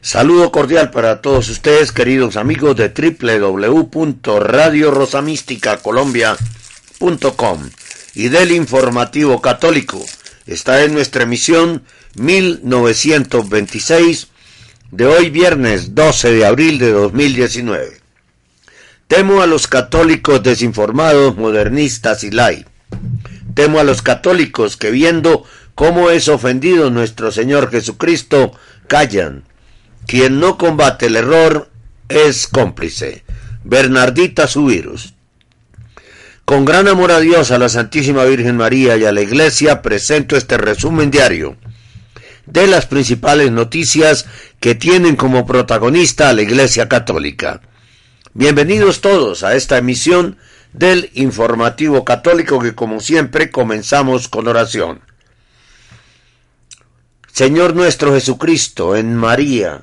Saludo cordial para todos ustedes, queridos amigos de www.radiorosamísticacolombia.com y del Informativo Católico. Esta es nuestra emisión 1926 de hoy viernes 12 de abril de 2019. Temo a los católicos desinformados, modernistas y lai. Temo a los católicos que viendo cómo es ofendido nuestro Señor Jesucristo, callan quien no combate el error es cómplice. Bernardita Subirus. Con gran amor a Dios, a la Santísima Virgen María y a la Iglesia, presento este resumen diario de las principales noticias que tienen como protagonista a la Iglesia Católica. Bienvenidos todos a esta emisión del informativo católico que como siempre comenzamos con oración. Señor nuestro Jesucristo, en María,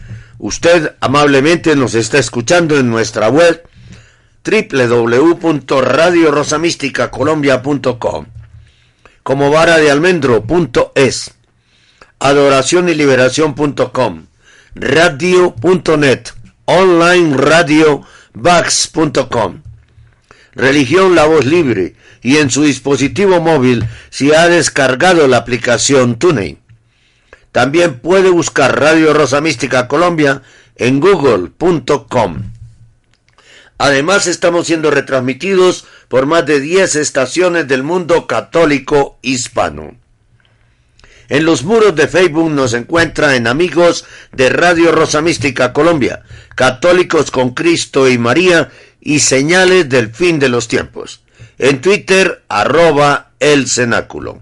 Usted amablemente nos está escuchando en nuestra web www.radiorosamísticacolombia.com como vara de almendro.es adoración y liberación.com radio.net online radio religión la voz libre y en su dispositivo móvil si ha descargado la aplicación TuneIn también puede buscar Radio Rosa Mística Colombia en google.com. Además estamos siendo retransmitidos por más de 10 estaciones del mundo católico hispano. En los muros de Facebook nos encuentra en amigos de Radio Rosa Mística Colombia, Católicos con Cristo y María y señales del fin de los tiempos. En Twitter, arroba el cenáculo.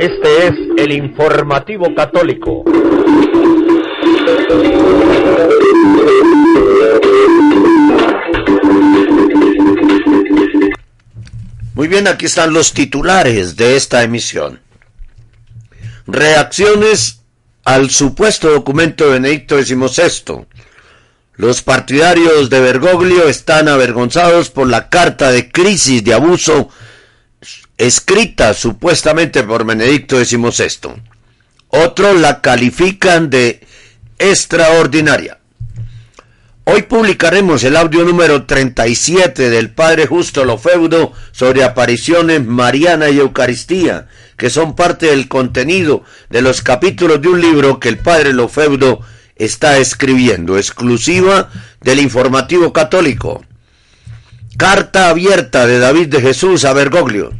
Este es el informativo católico. Muy bien, aquí están los titulares de esta emisión. Reacciones al supuesto documento de Benedicto XVI. Los partidarios de Bergoglio están avergonzados por la carta de crisis de abuso escrita supuestamente por Benedicto XVI. Otros la califican de extraordinaria. Hoy publicaremos el audio número 37 del Padre Justo Lofeudo sobre apariciones Mariana y Eucaristía, que son parte del contenido de los capítulos de un libro que el padre Lofeudo está escribiendo, exclusiva del informativo católico. Carta abierta de David de Jesús a Bergoglio.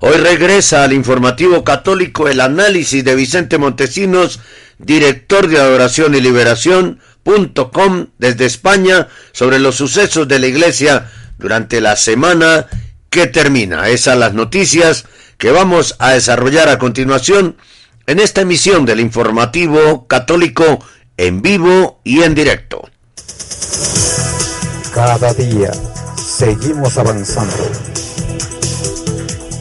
Hoy regresa al informativo católico el análisis de Vicente Montesinos, director de Adoración y Liberación.com desde España sobre los sucesos de la iglesia durante la semana que termina. Esas las noticias que vamos a desarrollar a continuación en esta emisión del informativo católico en vivo y en directo. Cada día seguimos avanzando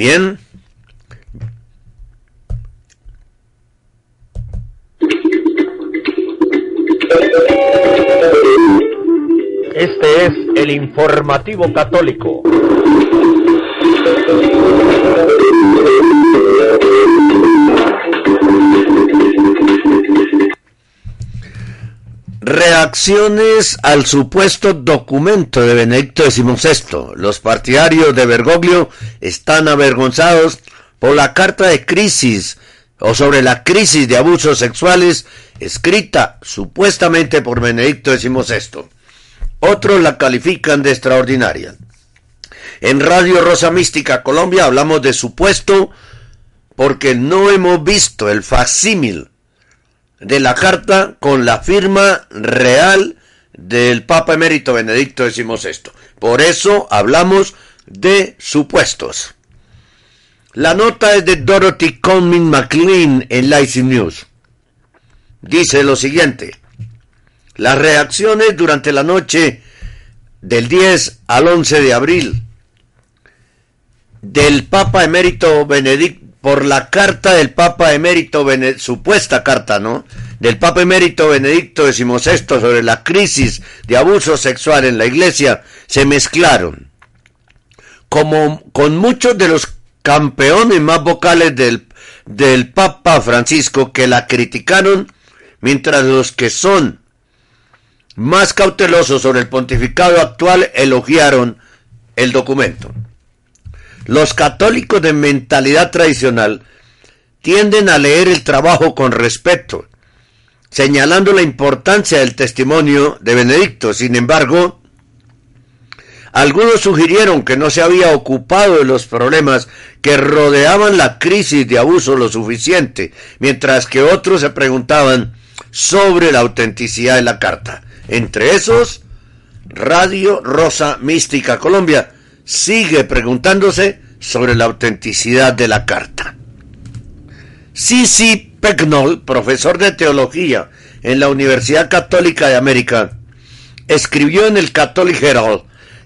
Bien. Este es el informativo católico. Reacciones al supuesto documento de Benedicto XVI. Los partidarios de Bergoglio están avergonzados por la carta de crisis o sobre la crisis de abusos sexuales escrita supuestamente por Benedicto XVI. Otros la califican de extraordinaria. En Radio Rosa Mística Colombia hablamos de supuesto porque no hemos visto el facsímil de la carta con la firma real del Papa Emérito Benedicto XVI. Por eso hablamos de supuestos. La nota es de Dorothy Conmin McLean en Lazy News. Dice lo siguiente. Las reacciones durante la noche del 10 al 11 de abril del Papa Emérito Benedicto por la carta del Papa Emérito, supuesta carta, ¿no? Del Papa Emérito Benedicto XVI sobre la crisis de abuso sexual en la Iglesia, se mezclaron. Como con muchos de los campeones más vocales del, del Papa Francisco que la criticaron, mientras los que son más cautelosos sobre el pontificado actual elogiaron el documento. Los católicos de mentalidad tradicional tienden a leer el trabajo con respeto, señalando la importancia del testimonio de Benedicto. Sin embargo, algunos sugirieron que no se había ocupado de los problemas que rodeaban la crisis de abuso lo suficiente, mientras que otros se preguntaban sobre la autenticidad de la carta. Entre esos, Radio Rosa Mística Colombia sigue preguntándose sobre la autenticidad de la carta. Sisi Pecknoll, profesor de teología en la Universidad Católica de América, escribió en el Catholic Herald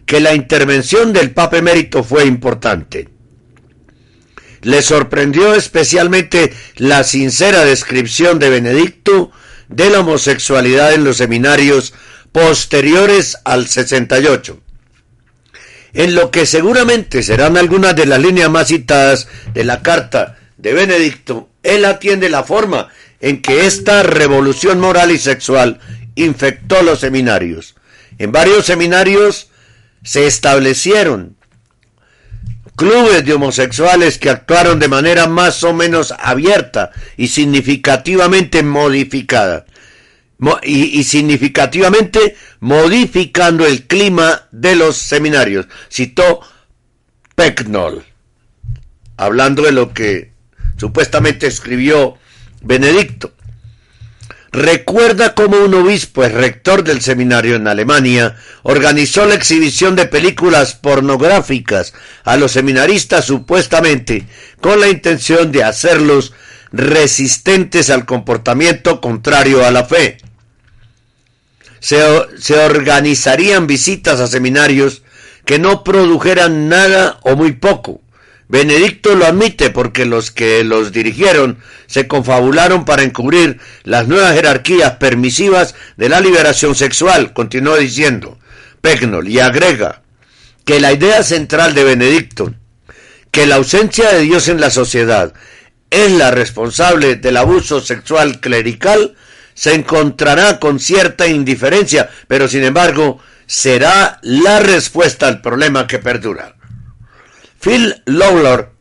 que la intervención del Papa Emérito fue importante. Le sorprendió especialmente la sincera descripción de Benedicto de la homosexualidad en los seminarios posteriores al 68 en lo que seguramente serán algunas de las líneas más citadas de la carta de Benedicto, él atiende la forma en que esta revolución moral y sexual infectó los seminarios. En varios seminarios se establecieron clubes de homosexuales que actuaron de manera más o menos abierta y significativamente modificada y, significativamente modificando el clima de los seminarios. Citó Pecknoll, hablando de lo que supuestamente escribió Benedicto. Recuerda cómo un obispo, el rector del seminario en Alemania, organizó la exhibición de películas pornográficas a los seminaristas supuestamente con la intención de hacerlos resistentes al comportamiento contrario a la fe. Se, se, organizarían visitas a seminarios que no produjeran nada o muy poco, Benedicto lo admite porque los que los dirigieron se confabularon para encubrir las nuevas jerarquías permisivas de la liberación sexual, continuó diciendo Pegnol, y agrega que la idea central de Benedicto, que la ausencia de Dios en la sociedad es la responsable del abuso sexual clerical, se encontrará con cierta indiferencia, pero sin embargo será la respuesta al problema que perdura. Phil Lawlor,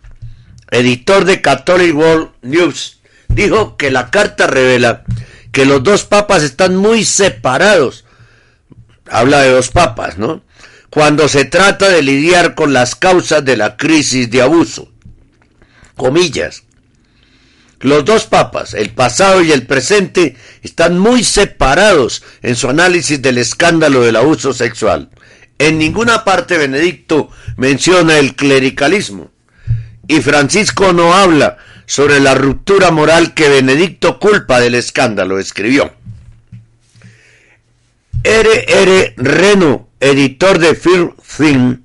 editor de Catholic World News, dijo que la carta revela que los dos papas están muy separados. Habla de dos papas, ¿no? Cuando se trata de lidiar con las causas de la crisis de abuso. Comillas. Los dos papas, el pasado y el presente, están muy separados en su análisis del escándalo del abuso sexual. En ninguna parte Benedicto menciona el clericalismo. Y Francisco no habla sobre la ruptura moral que Benedicto culpa del escándalo, escribió. R. R. Reno, editor de Film Film,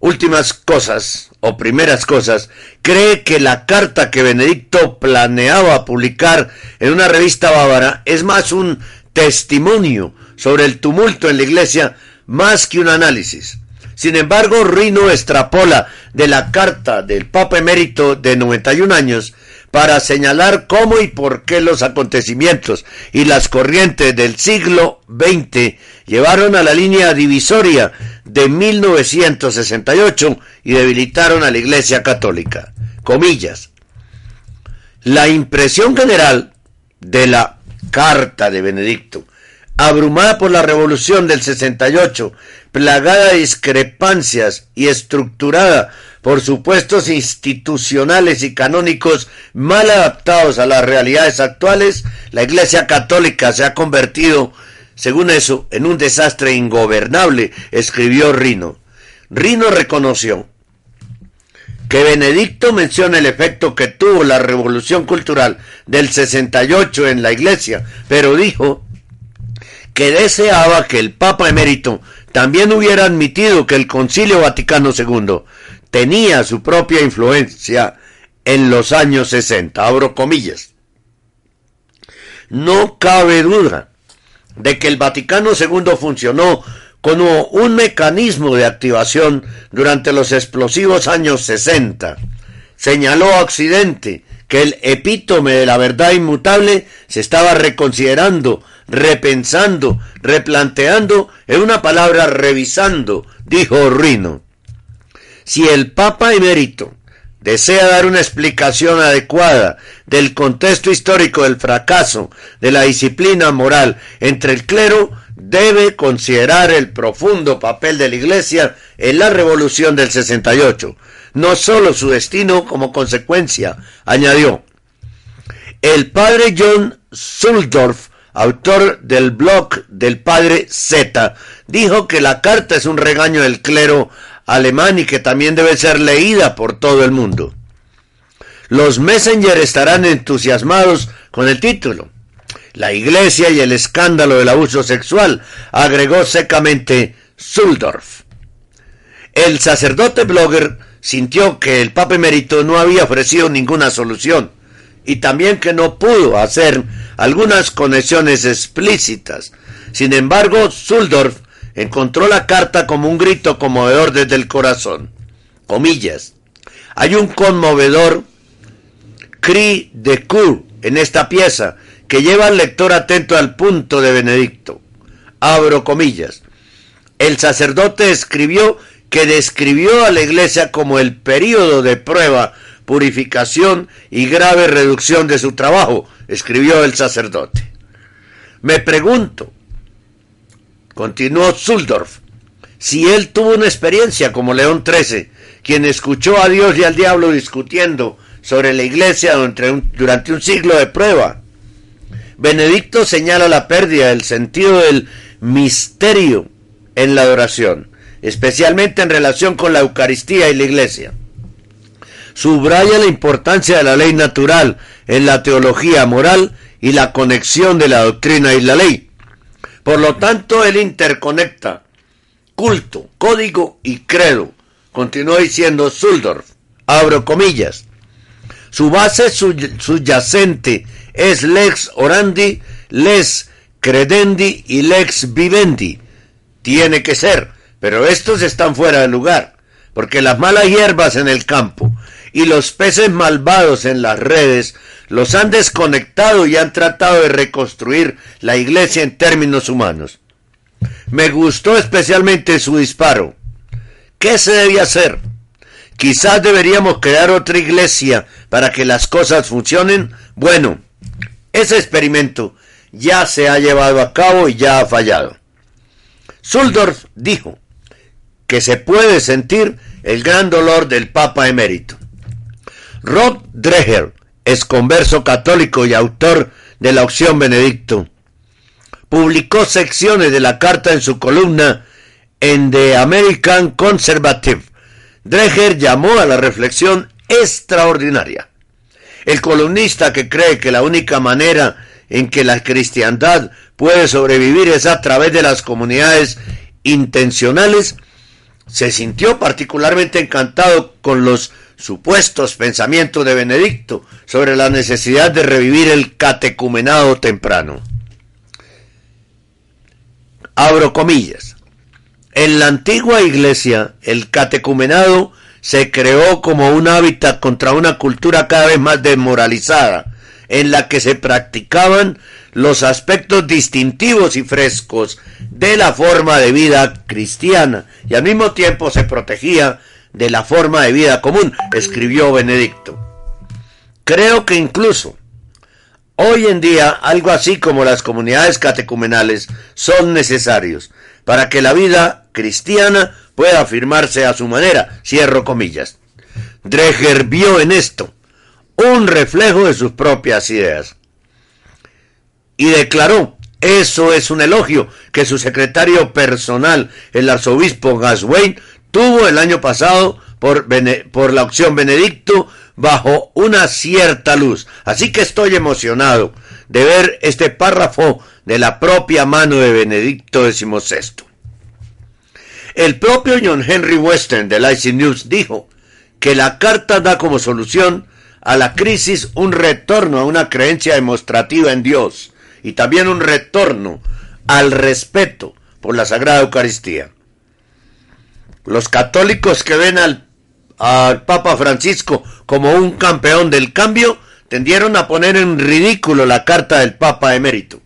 últimas cosas o primeras cosas, cree que la carta que Benedicto planeaba publicar en una revista bávara es más un testimonio sobre el tumulto en la iglesia más que un análisis. Sin embargo, Rino extrapola de la carta del Papa emérito de 91 años para señalar cómo y por qué los acontecimientos y las corrientes del siglo XX llevaron a la línea divisoria de 1968 y debilitaron a la Iglesia Católica. Comillas. La impresión general de la carta de Benedicto abrumada por la revolución del 68, plagada de discrepancias y estructurada por supuestos institucionales y canónicos mal adaptados a las realidades actuales, la Iglesia Católica se ha convertido, según eso, en un desastre ingobernable, escribió Rino. Rino reconoció que Benedicto menciona el efecto que tuvo la revolución cultural del 68 en la Iglesia, pero dijo que deseaba que el Papa emérito también hubiera admitido que el Concilio Vaticano II tenía su propia influencia en los años 60. Abro comillas. No cabe duda de que el Vaticano II funcionó como un mecanismo de activación durante los explosivos años 60. Señaló a Occidente que el epítome de la verdad inmutable se estaba reconsiderando repensando, replanteando, en una palabra revisando, dijo Rino. Si el Papa emérito desea dar una explicación adecuada del contexto histórico del fracaso de la disciplina moral entre el clero, debe considerar el profundo papel de la Iglesia en la revolución del 68, no sólo su destino como consecuencia, añadió. El padre John Zuldorf autor del blog del padre Z, dijo que la carta es un regaño del clero alemán y que también debe ser leída por todo el mundo. Los Messenger estarán entusiasmados con el título. La iglesia y el escándalo del abuso sexual, agregó secamente Zuldorf. El sacerdote blogger sintió que el Papa Emerito no había ofrecido ninguna solución y también que no pudo hacer algunas conexiones explícitas. Sin embargo, Zuldorf encontró la carta como un grito conmovedor desde el corazón. Comillas. Hay un conmovedor cri de cur en esta pieza que lleva al lector atento al punto de Benedicto. Abro comillas. El sacerdote escribió que describió a la iglesia como el período de prueba purificación y grave reducción de su trabajo, escribió el sacerdote. Me pregunto, continuó Zuldorf, si él tuvo una experiencia como León XIII, quien escuchó a Dios y al diablo discutiendo sobre la iglesia durante un, durante un siglo de prueba. Benedicto señala la pérdida del sentido del misterio en la adoración, especialmente en relación con la Eucaristía y la iglesia subraya la importancia de la ley natural en la teología moral y la conexión de la doctrina y la ley. Por lo tanto, él interconecta culto, código y credo continuó diciendo Zuldorf, abro comillas, su base subyacente es lex orandi, lex credendi y lex vivendi. Tiene que ser, pero estos están fuera de lugar, porque las malas hierbas en el campo y los peces malvados en las redes los han desconectado y han tratado de reconstruir la iglesia en términos humanos. Me gustó especialmente su disparo. ¿Qué se debía hacer? Quizás deberíamos crear otra iglesia para que las cosas funcionen. Bueno, ese experimento ya se ha llevado a cabo y ya ha fallado. Zuldorf dijo que se puede sentir el gran dolor del Papa emérito. Rod Dreher, converso católico y autor de la opción Benedicto, publicó secciones de la carta en su columna en The American Conservative. Dreher llamó a la reflexión extraordinaria. El columnista que cree que la única manera en que la cristiandad puede sobrevivir es a través de las comunidades intencionales, se sintió particularmente encantado con los supuestos pensamientos de Benedicto sobre la necesidad de revivir el catecumenado temprano. Abro comillas. En la antigua iglesia, el catecumenado se creó como un hábitat contra una cultura cada vez más desmoralizada, en la que se practicaban los aspectos distintivos y frescos de la forma de vida cristiana y al mismo tiempo se protegía de la forma de vida común, escribió Benedicto. Creo que incluso hoy en día algo así como las comunidades catecumenales son necesarios para que la vida cristiana pueda afirmarse a su manera, cierro comillas. Dreher vio en esto un reflejo de sus propias ideas. Y declaró, eso es un elogio que su secretario personal, el arzobispo Gaswain, tuvo el año pasado por, la opción Benedicto bajo una cierta luz. Así que estoy emocionado de ver este párrafo de la propia mano de Benedicto XVI. El propio John Henry Western de IC News dijo que la carta da como solución a la crisis un retorno a una creencia demostrativa en Dios y también un retorno al respeto por la Sagrada Eucaristía. Los católicos que ven al, Papa Francisco como un campeón del cambio tendieron a poner en ridículo la carta del Papa emérito.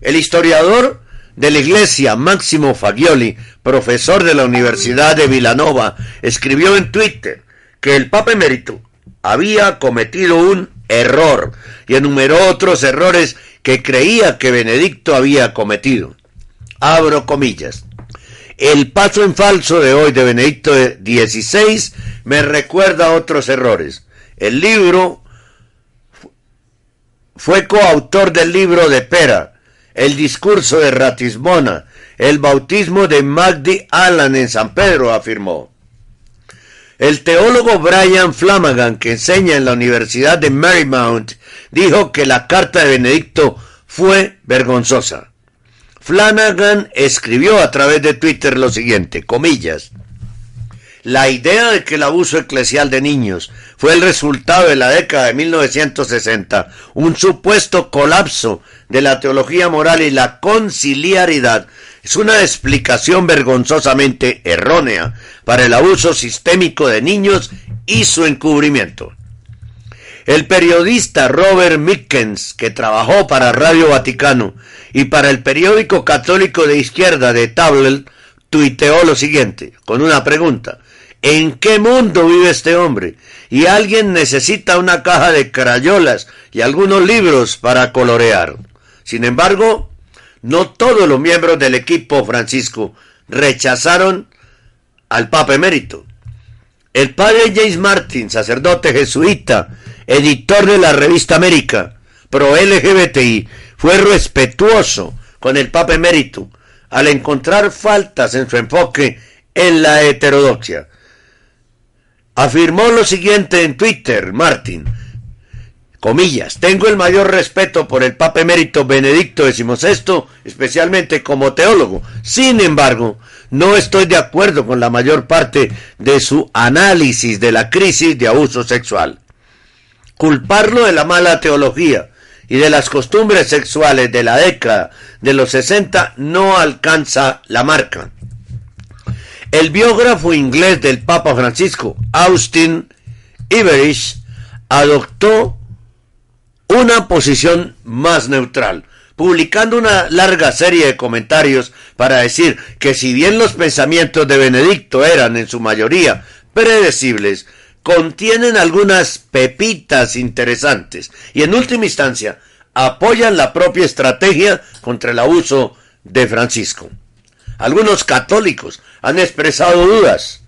El historiador de la Iglesia, Máximo Fagioli, profesor de la Universidad de Villanova, escribió en Twitter que el Papa emérito había cometido un error y enumeró otros errores que creía que Benedicto había cometido. Abro comillas. El paso en falso de hoy de Benedicto XVI me recuerda otros errores. El libro fue coautor del libro de Pera, el discurso de Ratisbona, el bautismo de Magdi Allan en San Pedro, afirmó. El teólogo Brian Flanagan, que enseña en la Universidad de Marymount, dijo que la carta de Benedicto fue vergonzosa. Flanagan escribió a través de Twitter lo siguiente, comillas, la idea de que el abuso eclesial de niños fue el resultado de la década de 1960, un supuesto colapso de la teología moral y la conciliaridad, es una explicación vergonzosamente errónea para el abuso sistémico de niños y su encubrimiento. El periodista Robert Mickens, que trabajó para Radio Vaticano y para el periódico católico de izquierda de Tablet, tuiteó lo siguiente, con una pregunta. ¿En qué mundo vive este hombre? Y alguien necesita una caja de crayolas y algunos libros para colorear. Sin embargo, no todos los miembros del equipo Francisco rechazaron al Papa emérito. El padre James Martin, sacerdote jesuita, editor de la revista América, pro LGBTI, fue respetuoso con el Papa emérito al encontrar faltas en su enfoque en la heterodoxia. Afirmó lo siguiente en Twitter, Martin. Comillas, tengo el mayor respeto por el Papa Emérito Benedicto XVI, especialmente como teólogo. Sin embargo, no estoy de acuerdo con la mayor parte de su análisis de la crisis de abuso sexual. Culparlo de la mala teología y de las costumbres sexuales de la década de los 60 no alcanza la marca. El biógrafo inglés del Papa Francisco, Austin Iverich, adoptó una posición más neutral, publicando una larga serie de comentarios para decir que si bien los pensamientos de Benedicto eran en su mayoría predecibles, contienen algunas pepitas interesantes y en última instancia apoyan la propia estrategia contra el abuso de Francisco. Algunos católicos han expresado dudas,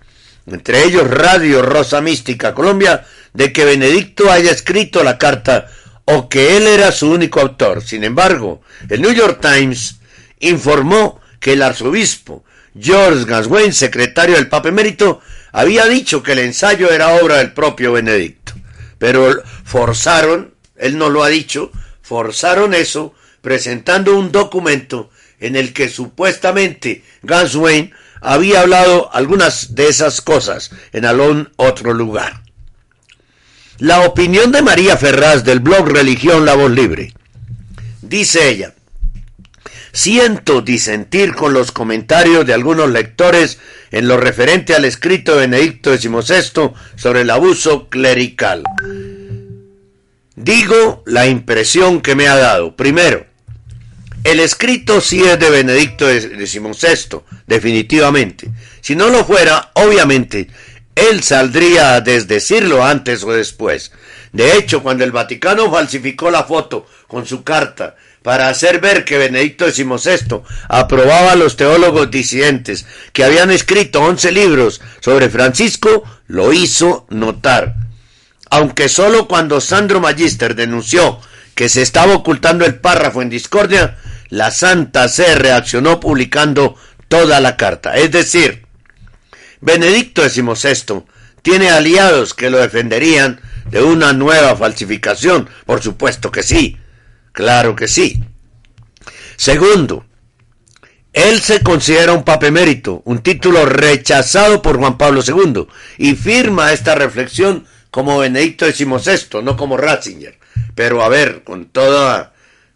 entre ellos Radio Rosa Mística Colombia, de que Benedicto haya escrito la carta o que él era su único autor. Sin embargo, el New York Times informó que el arzobispo George Gaswain, secretario del Papa Emérito, había dicho que el ensayo era obra del propio Benedicto. Pero forzaron, él no lo ha dicho, forzaron eso presentando un documento en el que supuestamente Gaswain había hablado algunas de esas cosas en algún otro lugar. La opinión de María Ferraz del blog Religión La Voz Libre. Dice ella, siento disentir con los comentarios de algunos lectores en lo referente al escrito de Benedicto XVI sobre el abuso clerical. Digo la impresión que me ha dado. Primero, el escrito sí es de Benedicto XVI, definitivamente. Si no lo fuera, obviamente, él saldría a desdecirlo antes o después. De hecho, cuando el Vaticano falsificó la foto con su carta para hacer ver que Benedicto XVI aprobaba a los teólogos disidentes que habían escrito once libros sobre Francisco, lo hizo notar. Aunque solo cuando Sandro Magister denunció que se estaba ocultando el párrafo en discordia, la Santa C reaccionó publicando toda la carta. Es decir, Benedicto XVI tiene aliados que lo defenderían de una nueva falsificación. Por supuesto que sí. Claro que sí. Segundo, él se considera un papa emérito, un título rechazado por Juan Pablo II, y firma esta reflexión como Benedicto XVI, no como Ratzinger. Pero a ver, con toda,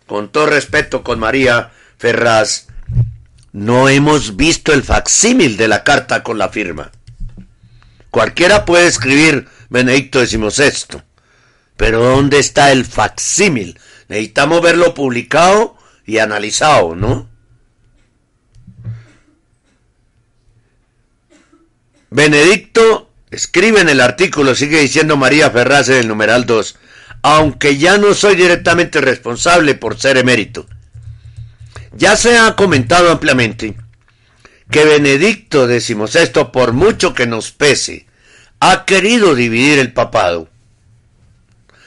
con todo respeto con María Ferraz, no hemos visto el facsímil de la carta con la firma. Cualquiera puede escribir Benedicto XVI, pero ¿dónde está el facsímil? Necesitamos verlo publicado y analizado, ¿no? Benedicto escribe en el artículo, sigue diciendo María Ferraz en el numeral 2, aunque ya no soy directamente responsable por ser emérito. Ya se ha comentado ampliamente que Benedicto XVI, por mucho que nos pese, ha querido dividir el papado,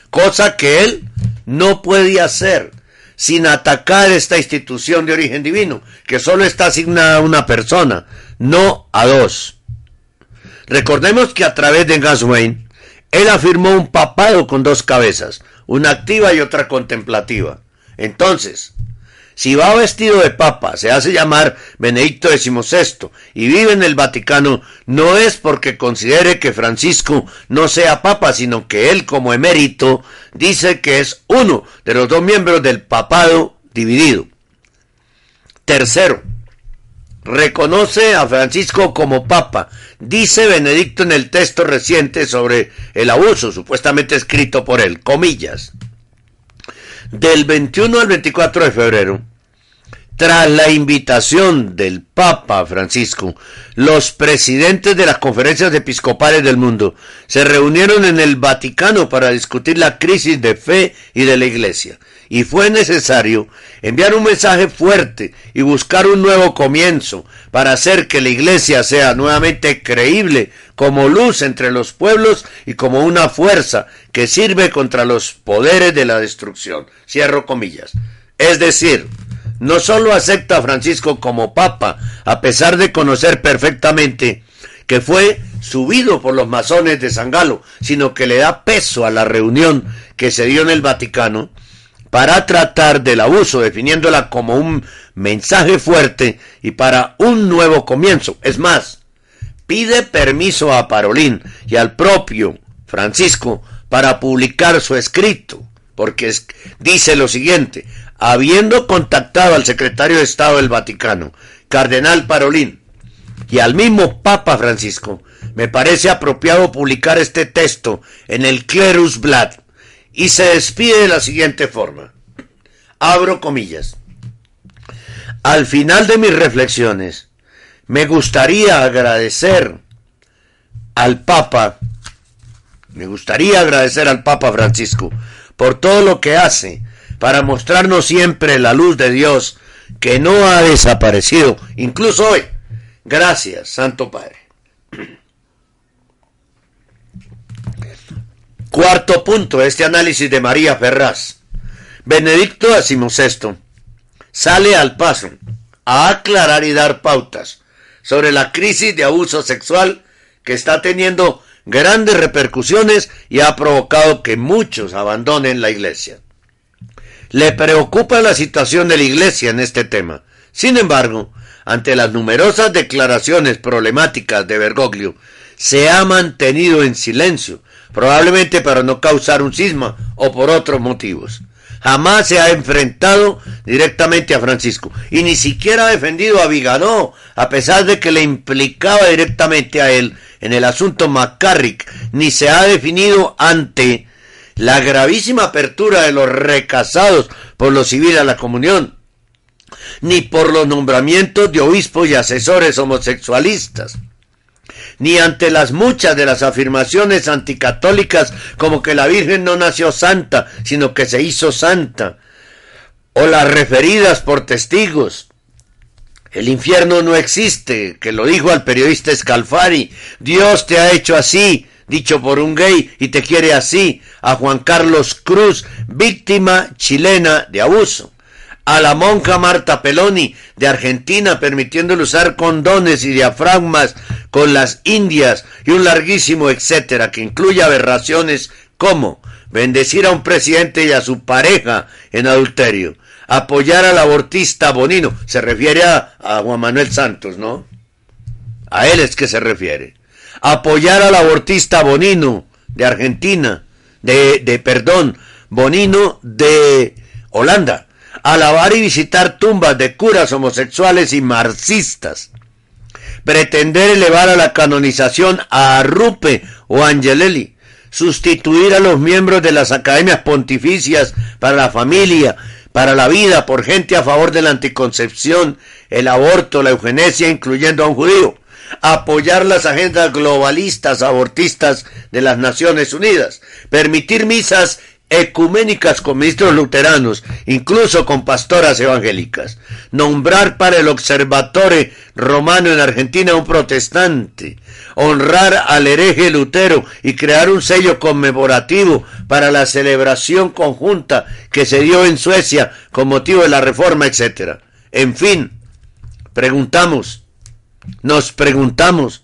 cosa que él no puede hacer sin atacar esta institución de origen divino, que solo está asignada a una persona, no a dos. Recordemos que a través de Gaswain, él afirmó un papado con dos cabezas, una activa y otra contemplativa. Entonces, si va vestido de papa, se hace llamar Benedicto XVI y vive en el Vaticano, no es porque considere que Francisco no sea papa, sino que él como emérito dice que es uno de los dos miembros del papado dividido. Tercero, reconoce a Francisco como papa. Dice Benedicto en el texto reciente sobre el abuso, supuestamente escrito por él, comillas. Del 21 al 24 de febrero, tras la invitación del Papa Francisco, los presidentes de las conferencias episcopales del mundo se reunieron en el Vaticano para discutir la crisis de fe y de la Iglesia. Y fue necesario enviar un mensaje fuerte y buscar un nuevo comienzo para hacer que la Iglesia sea nuevamente creíble como luz entre los pueblos y como una fuerza que sirve contra los poderes de la destrucción. Cierro comillas. Es decir, no solo acepta a Francisco como papa, a pesar de conocer perfectamente que fue subido por los masones de San Galo, sino que le da peso a la reunión que se dio en el Vaticano para tratar del abuso, definiéndola como un mensaje fuerte y para un nuevo comienzo. Es más, pide permiso a Parolín y al propio Francisco para publicar su escrito, porque dice lo siguiente, habiendo contactado al secretario de Estado del Vaticano, Cardenal Parolín, y al mismo Papa Francisco, me parece apropiado publicar este texto en el Clerus Blad y se despide de la siguiente forma. Abro comillas. Al final de mis reflexiones, me gustaría agradecer al Papa, me gustaría agradecer al Papa Francisco por todo lo que hace para mostrarnos siempre la luz de Dios que no ha desaparecido, incluso hoy. Gracias, Santo Padre. Cuarto punto, este análisis de María Ferraz. Benedicto XVI sale al paso a aclarar y dar pautas sobre la crisis de abuso sexual que está teniendo grandes repercusiones y ha provocado que muchos abandonen la iglesia. Le preocupa la situación de la iglesia en este tema. Sin embargo, ante las numerosas declaraciones problemáticas de Bergoglio, se ha mantenido en silencio, probablemente para no causar un cisma o por otros motivos. Jamás se ha enfrentado directamente a Francisco y ni siquiera ha defendido a Viganó, a pesar de que le implicaba directamente a él en el asunto McCarrick, ni se ha definido ante la gravísima apertura de los recasados por lo civil a la comunión, ni por los nombramientos de obispos y asesores homosexualistas ni ante las muchas de las afirmaciones anticatólicas como que la Virgen no nació santa, sino que se hizo santa, o las referidas por testigos. El infierno no existe, que lo dijo al periodista Scalfari. Dios te ha hecho así, dicho por un gay, y te quiere así, a Juan Carlos Cruz, víctima chilena de abuso a la monja Marta Peloni de Argentina permitiéndole usar condones y diafragmas con las indias y un larguísimo etcétera que incluye aberraciones como bendecir a un presidente y a su pareja en adulterio, apoyar al abortista Bonino, se refiere a, Juan Manuel Santos, ¿no? A él es que se refiere. Apoyar al abortista Bonino de Argentina, de, de perdón, Bonino de Holanda alabar y visitar tumbas de curas homosexuales y marxistas, pretender elevar a la canonización a Rupe o Angelelli, sustituir a los miembros de las academias pontificias para la familia, para la vida, por gente a favor de la anticoncepción, el aborto, la eugenesia, incluyendo a un judío, apoyar las agendas globalistas abortistas de las Naciones Unidas, permitir misas ecuménicas con ministros luteranos, incluso con pastoras evangélicas, nombrar para el observatorio romano en Argentina un protestante, honrar al hereje Lutero y crear un sello conmemorativo para la celebración conjunta que se dio en Suecia con motivo de la reforma, etc. En fin, preguntamos, nos preguntamos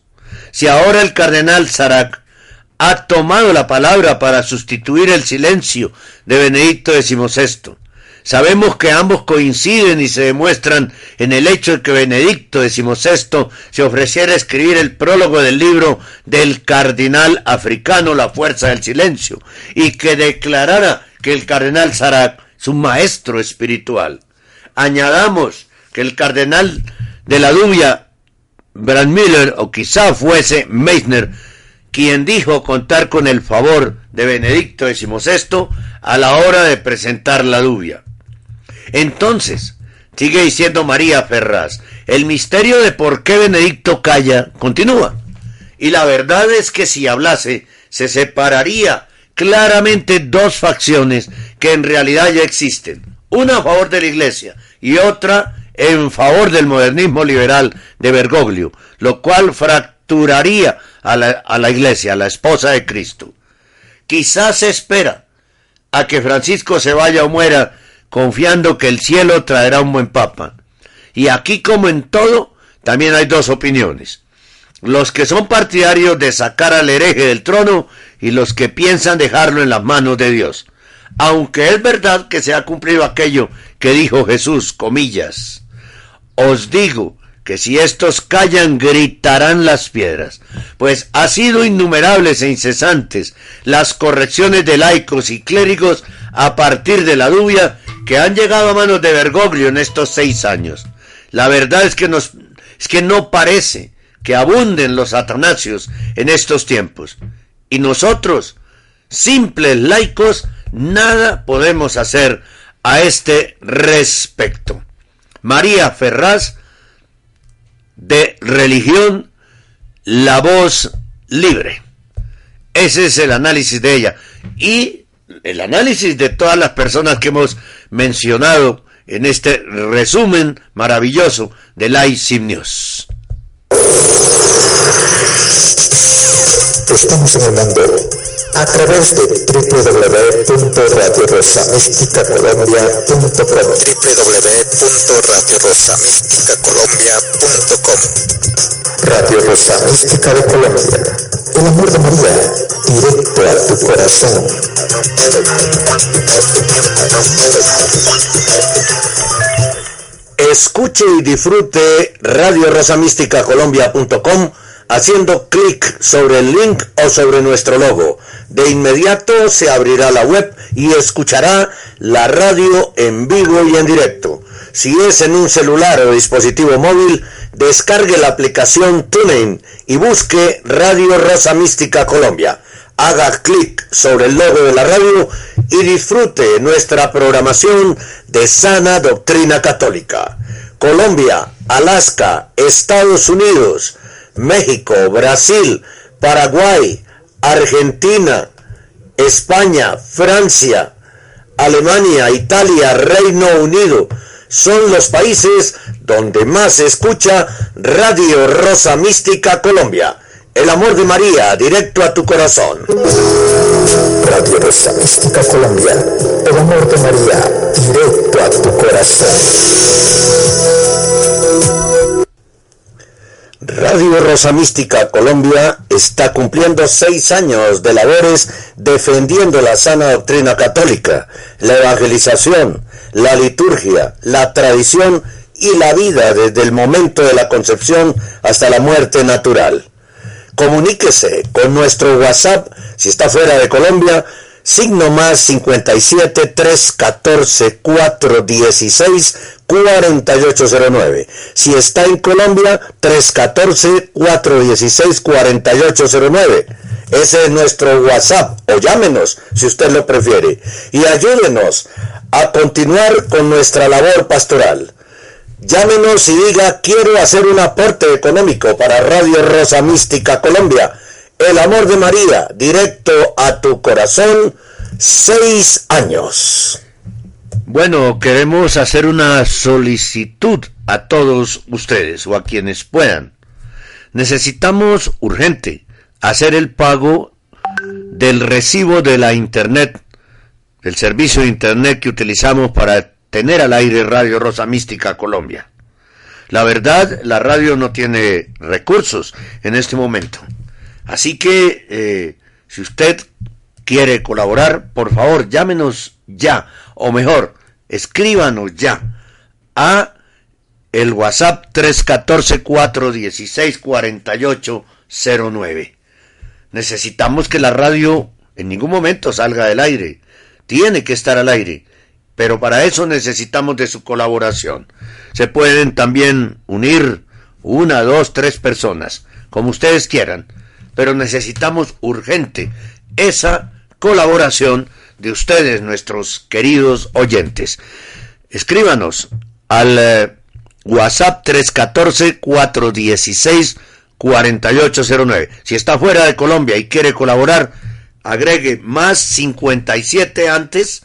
si ahora el cardenal Sarac ha tomado la palabra para sustituir el silencio de Benedicto XVI. Sabemos que ambos coinciden y se demuestran en el hecho de que Benedicto XVI se ofreciera a escribir el prólogo del libro del cardenal africano La Fuerza del Silencio y que declarara que el cardenal Sarac es un maestro espiritual. Añadamos que el cardenal de la Dubia, Brandmüller, o quizá fuese Meissner, quien dijo contar con el favor de Benedicto XVI a la hora de presentar la dubia. Entonces, sigue diciendo María Ferraz, el misterio de por qué Benedicto calla continúa. Y la verdad es que si hablase, se separaría claramente dos facciones que en realidad ya existen. Una a favor de la Iglesia y otra en favor del modernismo liberal de Bergoglio, lo cual fracturaría a la, a la iglesia, a la esposa de Cristo. Quizás se espera a que Francisco se vaya o muera confiando que el cielo traerá un buen papa. Y aquí como en todo, también hay dos opiniones. los que son partidarios de sacar al hereje del trono y los que piensan dejarlo en las manos de Dios. Aunque es verdad que se ha cumplido aquello que dijo Jesús, comillas, os digo que si estos callan gritarán las piedras, pues ha sido innumerables e incesantes las correcciones de laicos y clérigos a partir de la dubia que han llegado a manos de Bergoglio en estos seis años. La verdad es que, nos, es que no parece que abunden los atanasios en estos tiempos. Y nosotros, simples laicos, nada podemos hacer a este respecto. María Ferraz, de religión, la voz libre. Ese es el análisis de ella. Y el análisis de todas las personas que hemos mencionado en este resumen maravilloso de la News. Estamos en el mundo a través de www.radiorosamisticacolombia.com www.radiorosamisticacolombia.com Radio Rosa Mística de Colombia. El amor de María directo a tu corazón. Escuche y disfrute Radio Colombia.com haciendo clic sobre el link o sobre nuestro logo. De inmediato se abrirá la web y escuchará la radio en vivo y en directo. Si es en un celular o dispositivo móvil, descargue la aplicación TuneIn y busque Radio Rosa Mística Colombia. Haga clic sobre el logo de la radio y disfrute nuestra programación de sana doctrina católica. Colombia, Alaska, Estados Unidos, México, Brasil, Paraguay, Argentina, España, Francia, Alemania, Italia, Reino Unido, son los países donde más se escucha Radio Rosa Mística Colombia. El amor de María, directo a tu corazón. Radio Rosa Mística Colombia. El amor de María, directo a tu corazón. Radio Rosa Mística Colombia está cumpliendo seis años de labores defendiendo la sana doctrina católica, la evangelización, la liturgia, la tradición y la vida desde el momento de la concepción hasta la muerte natural. Comuníquese con nuestro WhatsApp si está fuera de Colombia signo más 57 314 416 4809. Si está en Colombia, 314 416 4809. Ese es nuestro WhatsApp o llámenos si usted lo prefiere y ayúdenos a continuar con nuestra labor pastoral. Llámenos y diga quiero hacer un aporte económico para Radio Rosa Mística Colombia el amor de María, directo a tu corazón, seis años. Bueno, queremos hacer una solicitud a todos ustedes o a quienes puedan. Necesitamos urgente hacer el pago del recibo de la Internet, del servicio de Internet que utilizamos para tener al aire Radio Rosa Mística Colombia. La verdad, la radio no tiene recursos en este momento. Así que, eh, si usted quiere colaborar, por favor, llámenos ya, o mejor, escríbanos ya a el WhatsApp 314-416-4809. Necesitamos que la radio en ningún momento salga del aire. Tiene que estar al aire. Pero para eso necesitamos de su colaboración. Se pueden también unir una, dos, tres personas, como ustedes quieran pero necesitamos urgente esa colaboración de ustedes, nuestros queridos oyentes. Escríbanos al eh, WhatsApp 314-416-4809. Si está fuera de Colombia y quiere colaborar, agregue más 57 antes,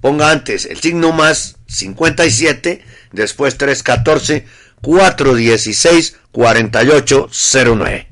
ponga antes el signo más 57, después 314 416 4809.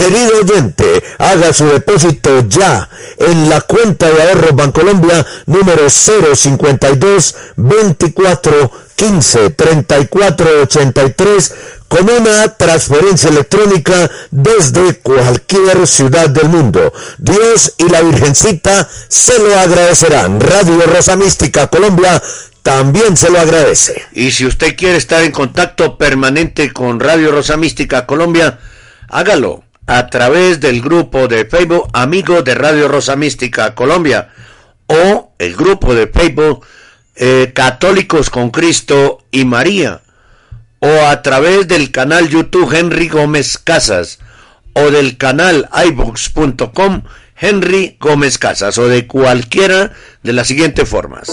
Querido oyente, haga su depósito ya en la cuenta de ahorros Bancolombia número 052 24 15 34 83 con una transferencia electrónica desde cualquier ciudad del mundo. Dios y la Virgencita se lo agradecerán. Radio Rosa Mística Colombia también se lo agradece. Y si usted quiere estar en contacto permanente con Radio Rosa Mística Colombia, hágalo a través del grupo de Facebook Amigo de Radio Rosa Mística Colombia o el grupo de Facebook eh, Católicos con Cristo y María o a través del canal YouTube Henry Gómez Casas o del canal ibox.com Henry Gómez Casas o de cualquiera de las siguientes formas.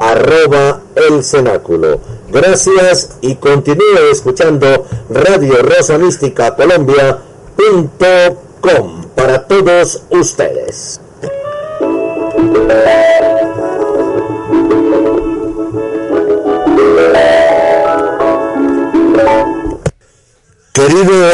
arroba el cenáculo. Gracias y continúe escuchando Radio Rosa Mística Colombia.com para todos ustedes. Querido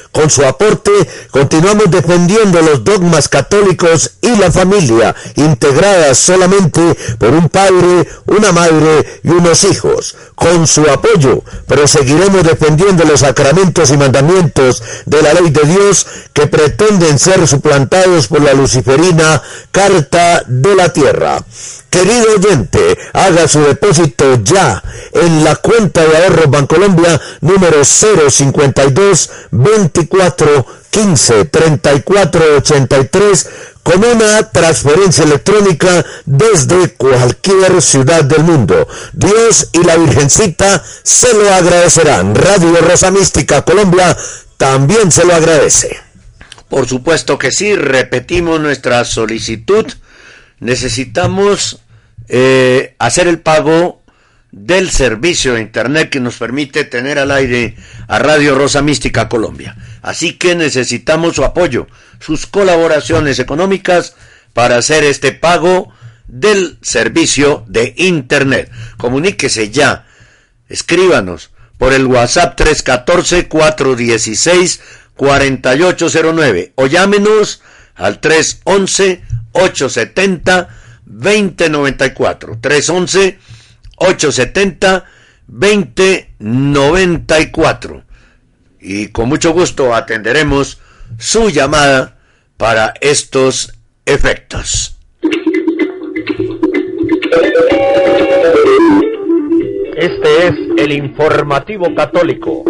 con su aporte continuamos defendiendo los dogmas católicos y la familia, integradas solamente por un padre, una madre y unos hijos. Con su apoyo proseguiremos defendiendo los sacramentos y mandamientos de la ley de Dios que pretenden ser suplantados por la luciferina Carta de la Tierra. Querido oyente, haga su depósito ya en la cuenta de ahorros Bancolombia número 052 24 15 34 83 con una transferencia electrónica desde cualquier ciudad del mundo. Dios y la Virgencita se lo agradecerán. Radio Rosa Mística Colombia también se lo agradece. Por supuesto que sí, repetimos nuestra solicitud necesitamos eh, hacer el pago del servicio de internet que nos permite tener al aire a Radio Rosa Mística Colombia. Así que necesitamos su apoyo, sus colaboraciones económicas para hacer este pago del servicio de internet. Comuníquese ya, escríbanos por el WhatsApp 314-416-4809 o llámenos al 311 870 2094 311 870 2094 y con mucho gusto atenderemos su llamada para estos efectos. Este es el informativo católico.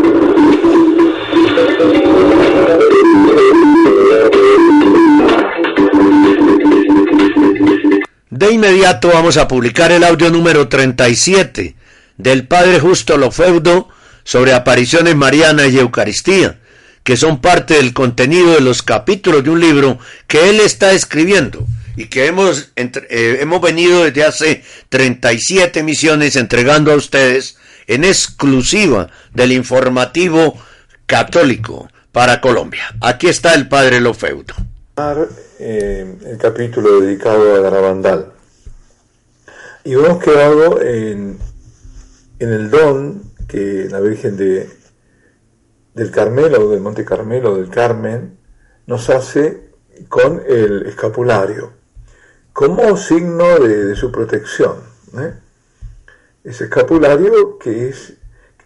De inmediato vamos a publicar el audio número 37 del Padre Justo Lofeudo sobre apariciones marianas y Eucaristía, que son parte del contenido de los capítulos de un libro que él está escribiendo y que hemos, eh, hemos venido desde hace 37 emisiones entregando a ustedes en exclusiva del informativo católico para Colombia. Aquí está el padre Lofeudo. Eh, el capítulo dedicado a Garabandal. Y hemos quedado en, en el don que la Virgen de, del Carmelo, del Monte Carmelo, del Carmen, nos hace con el escapulario, como signo de, su protección. ¿eh? Ese escapulario que es,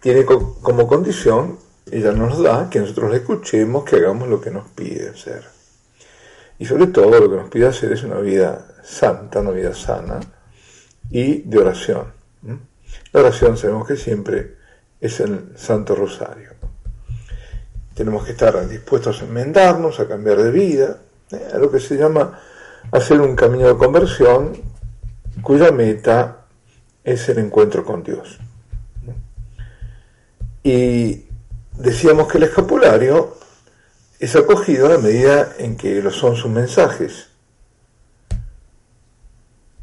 tiene como condición, ella nos da, que nosotros le escuchemos, que hagamos lo que nos pide hacer. Y sobre todo lo que nos pide hacer es una vida santa, una vida sana y de oración. La oración sabemos que siempre es el Santo Rosario. Tenemos que estar dispuestos a enmendarnos, a cambiar de vida, ¿eh? a lo que se llama hacer un camino de conversión cuya meta es el encuentro con Dios. Y decíamos que el escapulario es acogido a la medida en que lo son sus mensajes.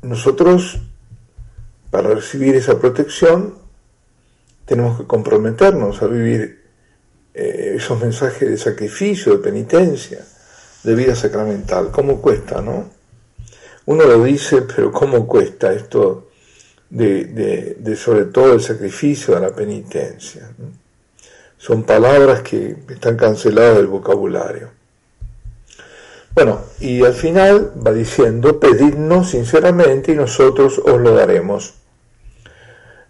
Nosotros, para recibir esa protección, tenemos que comprometernos a vivir eh, esos mensajes de sacrificio, de penitencia, de vida sacramental. ¿Cómo cuesta, no? Uno lo dice, pero ¿cómo cuesta esto de, de, sobre todo el sacrificio de la penitencia? Son palabras que están canceladas del vocabulario. Bueno, y al final va diciendo, pedidnos sinceramente y nosotros os lo daremos.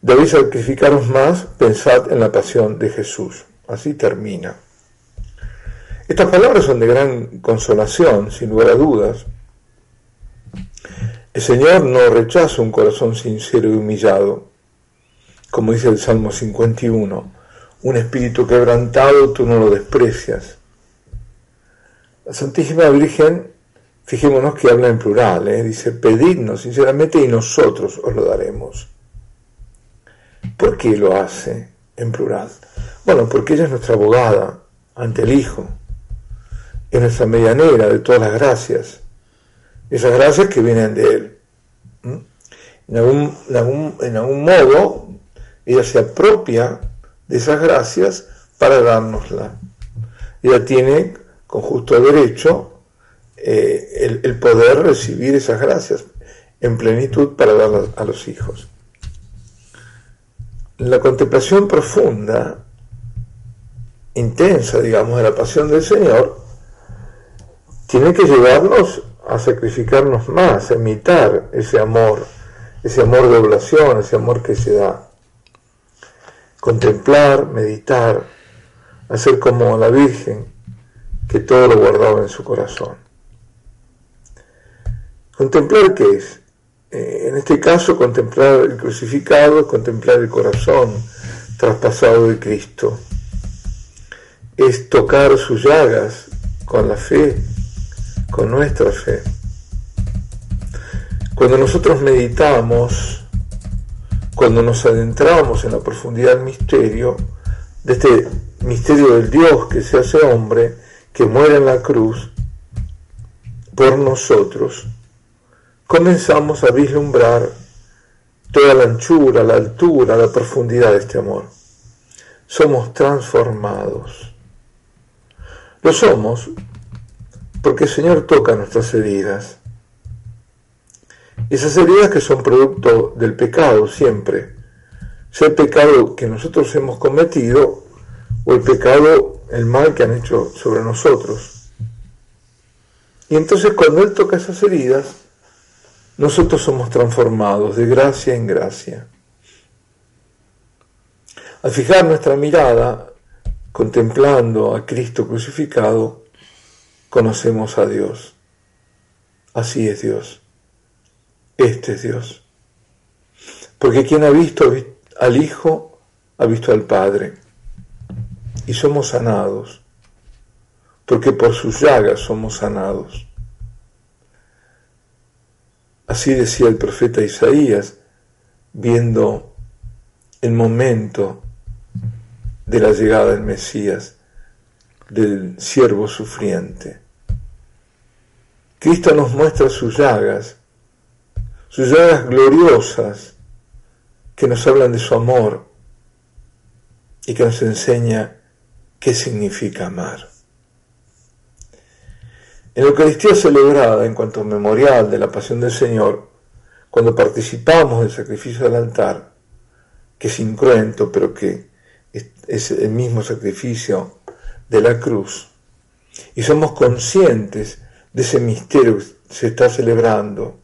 Debéis sacrificaros más, pensad en la pasión de Jesús. Así termina. Estas palabras son de gran consolación, sin lugar a dudas. El Señor no rechaza un corazón sincero y humillado, como dice el Salmo 51. Un espíritu quebrantado tú no lo desprecias. La Santísima Virgen, fijémonos que habla en plural, ¿eh? dice, pedidnos sinceramente y nosotros os lo daremos. ¿Por qué lo hace en plural? Bueno, porque ella es nuestra abogada ante el Hijo, es nuestra medianera de todas las gracias, esas gracias que vienen de Él. En algún, en algún, modo, ella se apropia de esas gracias para dárnosla. Ella tiene con justo derecho eh, el, el, poder recibir esas gracias en plenitud para darlas a los hijos la contemplación profunda, intensa, digamos, de la pasión del Señor, tiene que llevarnos a sacrificarnos más, a imitar ese amor, ese amor de oblación, ese amor que se da. Contemplar, meditar, hacer como la Virgen, que todo lo guardaba en su corazón. ¿Contemplar qué es? Eh, en este caso, contemplar el crucificado, contemplar el corazón traspasado de Cristo. Es tocar sus llagas con la fe, con nuestra fe. Cuando nosotros meditamos, cuando nos adentramos en la profundidad del misterio, de este misterio del Dios que se hace hombre, que muere en la cruz por nosotros, comenzamos a vislumbrar toda la anchura, la altura, la profundidad de este amor. Somos transformados. Lo somos porque el Señor toca nuestras heridas. Esas heridas que son producto del pecado siempre, sea el pecado que nosotros hemos cometido o el pecado, el mal que han hecho sobre nosotros. Y entonces cuando Él toca esas heridas, nosotros somos transformados de gracia en gracia. Al fijar nuestra mirada contemplando a Cristo crucificado, conocemos a Dios. Así es Dios. Este es Dios. Porque quien ha visto al Hijo ha visto al Padre. Y somos sanados. Porque por sus llagas somos sanados. Así decía el profeta Isaías, viendo el momento de la llegada del Mesías, del siervo sufriente. Cristo nos muestra sus llagas, sus llagas gloriosas que nos hablan de su amor y que nos enseña qué significa amar. En la Eucaristía celebrada en cuanto memorial de la pasión del Señor, cuando participamos del sacrificio del altar, que es incruento, pero que es el mismo sacrificio de la cruz, y somos conscientes de ese misterio que se está celebrando,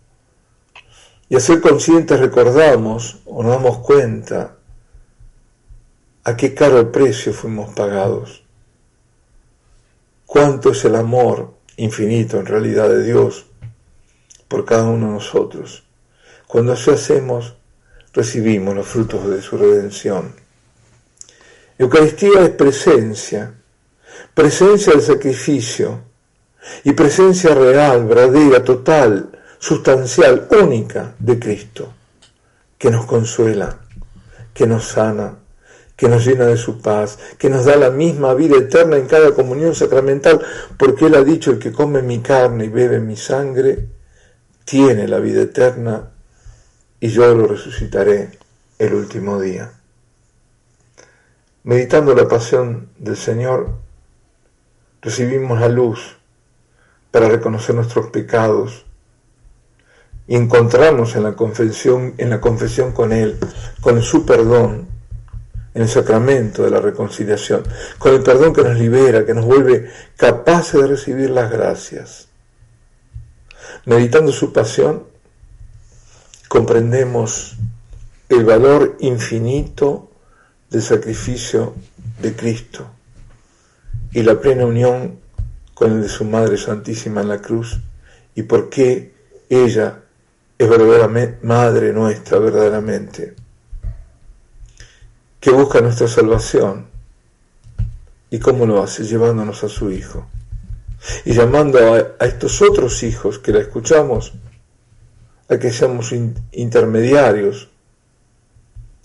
y a ser conscientes recordamos o nos damos cuenta a qué caro precio fuimos pagados, cuánto es el amor infinito en realidad de Dios por cada uno de nosotros. Cuando así hacemos, recibimos los frutos de su redención. Eucaristía es presencia, presencia del sacrificio y presencia real, verdadera, total, sustancial, única de Cristo, que nos consuela, que nos sana, que nos llena de su paz, que nos da la misma vida eterna en cada comunión sacramental, porque Él ha dicho, el que come mi carne y bebe mi sangre, tiene la vida eterna y yo lo resucitaré el último día. Meditando la pasión del Señor, recibimos la luz para reconocer nuestros pecados y encontrarnos en la confesión, en la confesión con Él, con su perdón, en el sacramento de la reconciliación, con el perdón que nos libera, que nos vuelve capaces de recibir las gracias. Meditando su pasión, comprendemos el valor infinito del sacrificio de Cristo y la plena unión con el de su Madre Santísima en la cruz y por qué ella es verdaderamente Madre nuestra, verdaderamente, que busca nuestra salvación. Y cómo lo hace, llevándonos a su Hijo. Y llamando a, estos otros hijos que la escuchamos a que seamos intermediarios,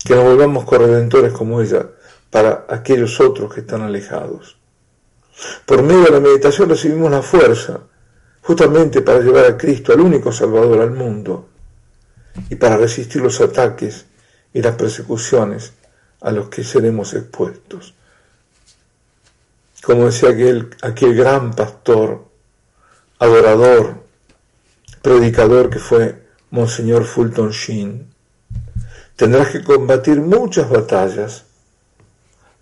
que nos volvamos corredentores como ella para aquellos otros que están alejados. Por medio de la meditación recibimos la fuerza justamente para llevar a Cristo, al único Salvador al mundo, y para resistir los ataques y las persecuciones a los que seremos expuestos. Como decía aquel, aquel gran pastor, adorador, predicador que fue Monseñor Fulton Sheen. Tendrás que combatir muchas batallas,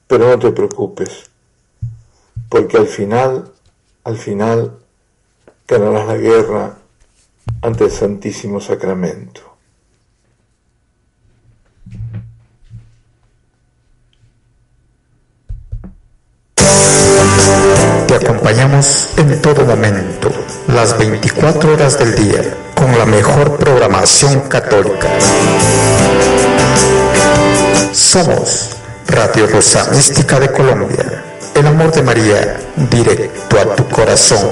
pero no te preocupes, porque al final, al final, ganarás la guerra ante el Santísimo Sacramento. Te acompañamos en todo momento, las 24 horas del día, con la mejor programación católica. Somos Radio Rosa Mística de Colombia, el amor de María, directo a tu corazón.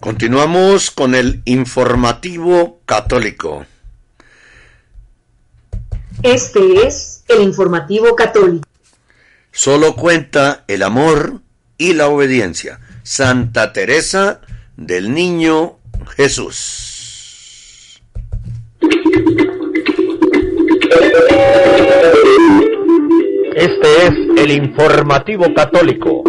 Continuamos con el informativo católico. Este es el informativo católico. Solo cuenta el amor y la obediencia. Santa Teresa del Niño Jesús. Este es el informativo católico.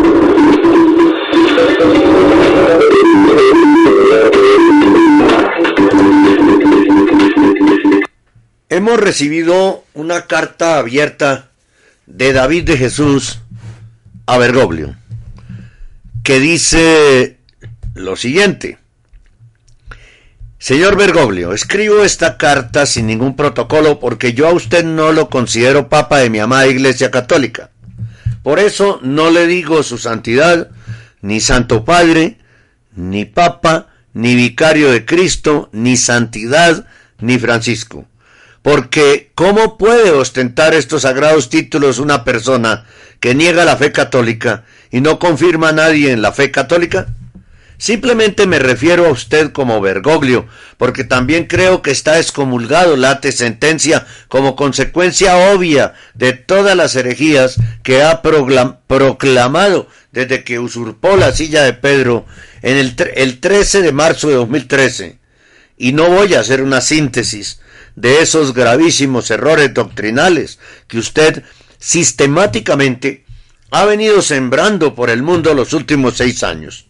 Hemos recibido una carta abierta de David de Jesús a Bergoglio, que dice lo siguiente. Señor Bergoglio, escribo esta carta sin ningún protocolo porque yo a usted no lo considero papa de mi amada Iglesia Católica. Por eso no le digo su santidad, ni Santo Padre, ni Papa, ni Vicario de Cristo, ni Santidad, ni Francisco. Porque ¿cómo puede ostentar estos sagrados títulos una persona que niega la fe católica y no confirma a nadie en la fe católica? Simplemente me refiero a usted como Bergoglio, porque también creo que está excomulgado late sentencia como consecuencia obvia de todas las herejías que ha proclamado desde que usurpó la silla de Pedro en el, el 13 de marzo de 2013. Y no voy a hacer una síntesis de esos gravísimos errores doctrinales que usted sistemáticamente ha venido sembrando por el mundo los últimos seis años.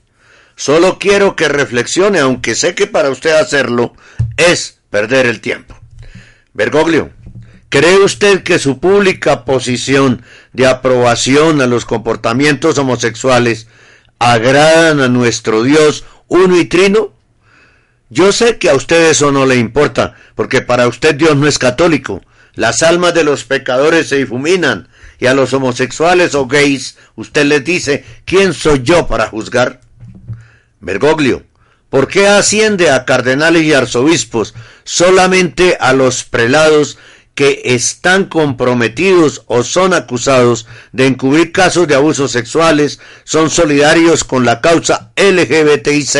Solo quiero que reflexione, aunque sé que para usted hacerlo es perder el tiempo. Bergoglio, ¿cree usted que su pública posición de aprobación a los comportamientos homosexuales agradan a nuestro Dios uno y trino? Yo sé que a usted eso no le importa, porque para usted Dios no es católico. Las almas de los pecadores se difuminan, y a los homosexuales o gays usted les dice, ¿quién soy yo para juzgar? Bergoglio, ¿por qué asciende a cardenales y arzobispos solamente a los prelados que están comprometidos o son acusados de encubrir casos de abusos sexuales, son solidarios con la causa LGBTIZ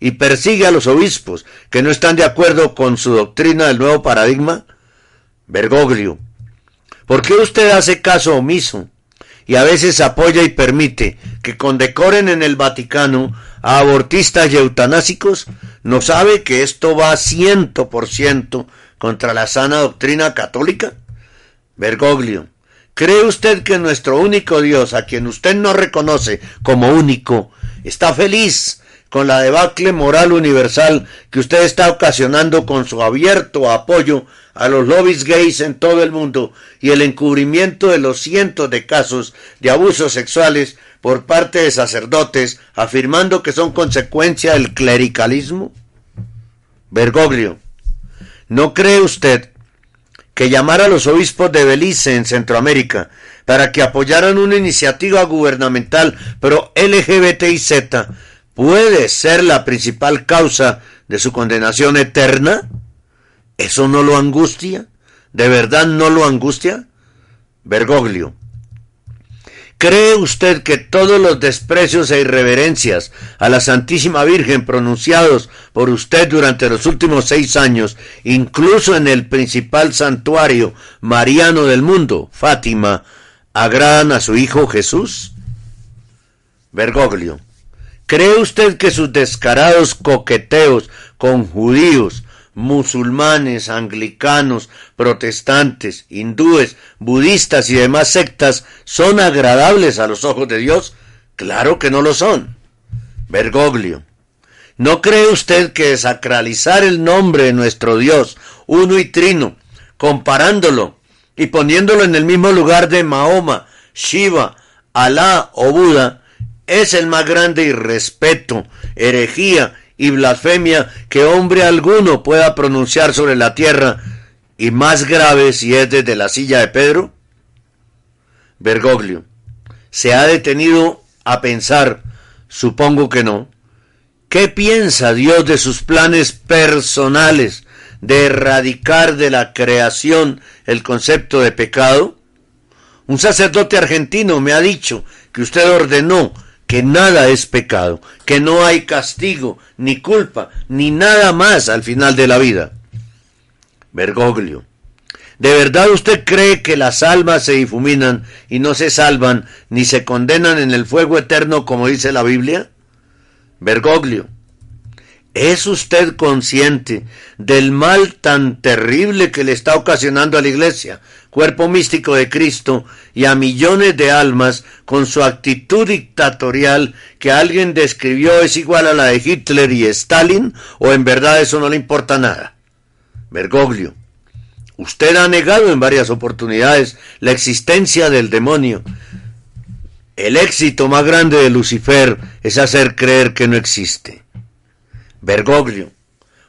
y persigue a los obispos que no están de acuerdo con su doctrina del nuevo paradigma? Bergoglio, ¿por qué usted hace caso omiso y a veces apoya y permite que condecoren en el Vaticano abortistas y eutanásicos, no sabe que esto va ciento por ciento contra la sana doctrina católica? Bergoglio, ¿cree usted que nuestro único Dios, a quien usted no reconoce como único, está feliz con la debacle moral universal que usted está ocasionando con su abierto apoyo a los lobbies gays en todo el mundo y el encubrimiento de los cientos de casos de abusos sexuales por parte de sacerdotes afirmando que son consecuencia del clericalismo? Bergoglio, ¿no cree usted que llamar a los obispos de Belice en Centroamérica para que apoyaran una iniciativa gubernamental pro LGBTIZ puede ser la principal causa de su condenación eterna? ¿Eso no lo angustia? ¿De verdad no lo angustia? Bergoglio. ¿Cree usted que todos los desprecios e irreverencias a la Santísima Virgen pronunciados por usted durante los últimos seis años, incluso en el principal santuario mariano del mundo, Fátima, agradan a su Hijo Jesús? Bergoglio. ¿Cree usted que sus descarados coqueteos con judíos, musulmanes, anglicanos, protestantes, hindúes, budistas y demás sectas son agradables a los ojos de Dios? Claro que no lo son. Bergoglio. ¿No cree usted que sacralizar el nombre de nuestro Dios, uno y trino, comparándolo y poniéndolo en el mismo lugar de Mahoma, Shiva, Alá o Buda, es el más grande irrespeto, herejía y blasfemia que hombre alguno pueda pronunciar sobre la tierra, y más grave si es desde la silla de Pedro? Bergoglio, ¿se ha detenido a pensar, supongo que no, qué piensa Dios de sus planes personales de erradicar de la creación el concepto de pecado? Un sacerdote argentino me ha dicho que usted ordenó que nada es pecado, que no hay castigo, ni culpa, ni nada más al final de la vida. Bergoglio. ¿De verdad usted cree que las almas se difuminan y no se salvan ni se condenan en el fuego eterno como dice la Biblia? Bergoglio. ¿Es usted consciente del mal tan terrible que le está ocasionando a la Iglesia, cuerpo místico de Cristo, y a millones de almas con su actitud dictatorial que alguien describió es igual a la de Hitler y Stalin, o en verdad eso no le importa nada? Bergoglio. Usted ha negado en varias oportunidades la existencia del demonio. El éxito más grande de Lucifer es hacer creer que no existe. Bergoglio,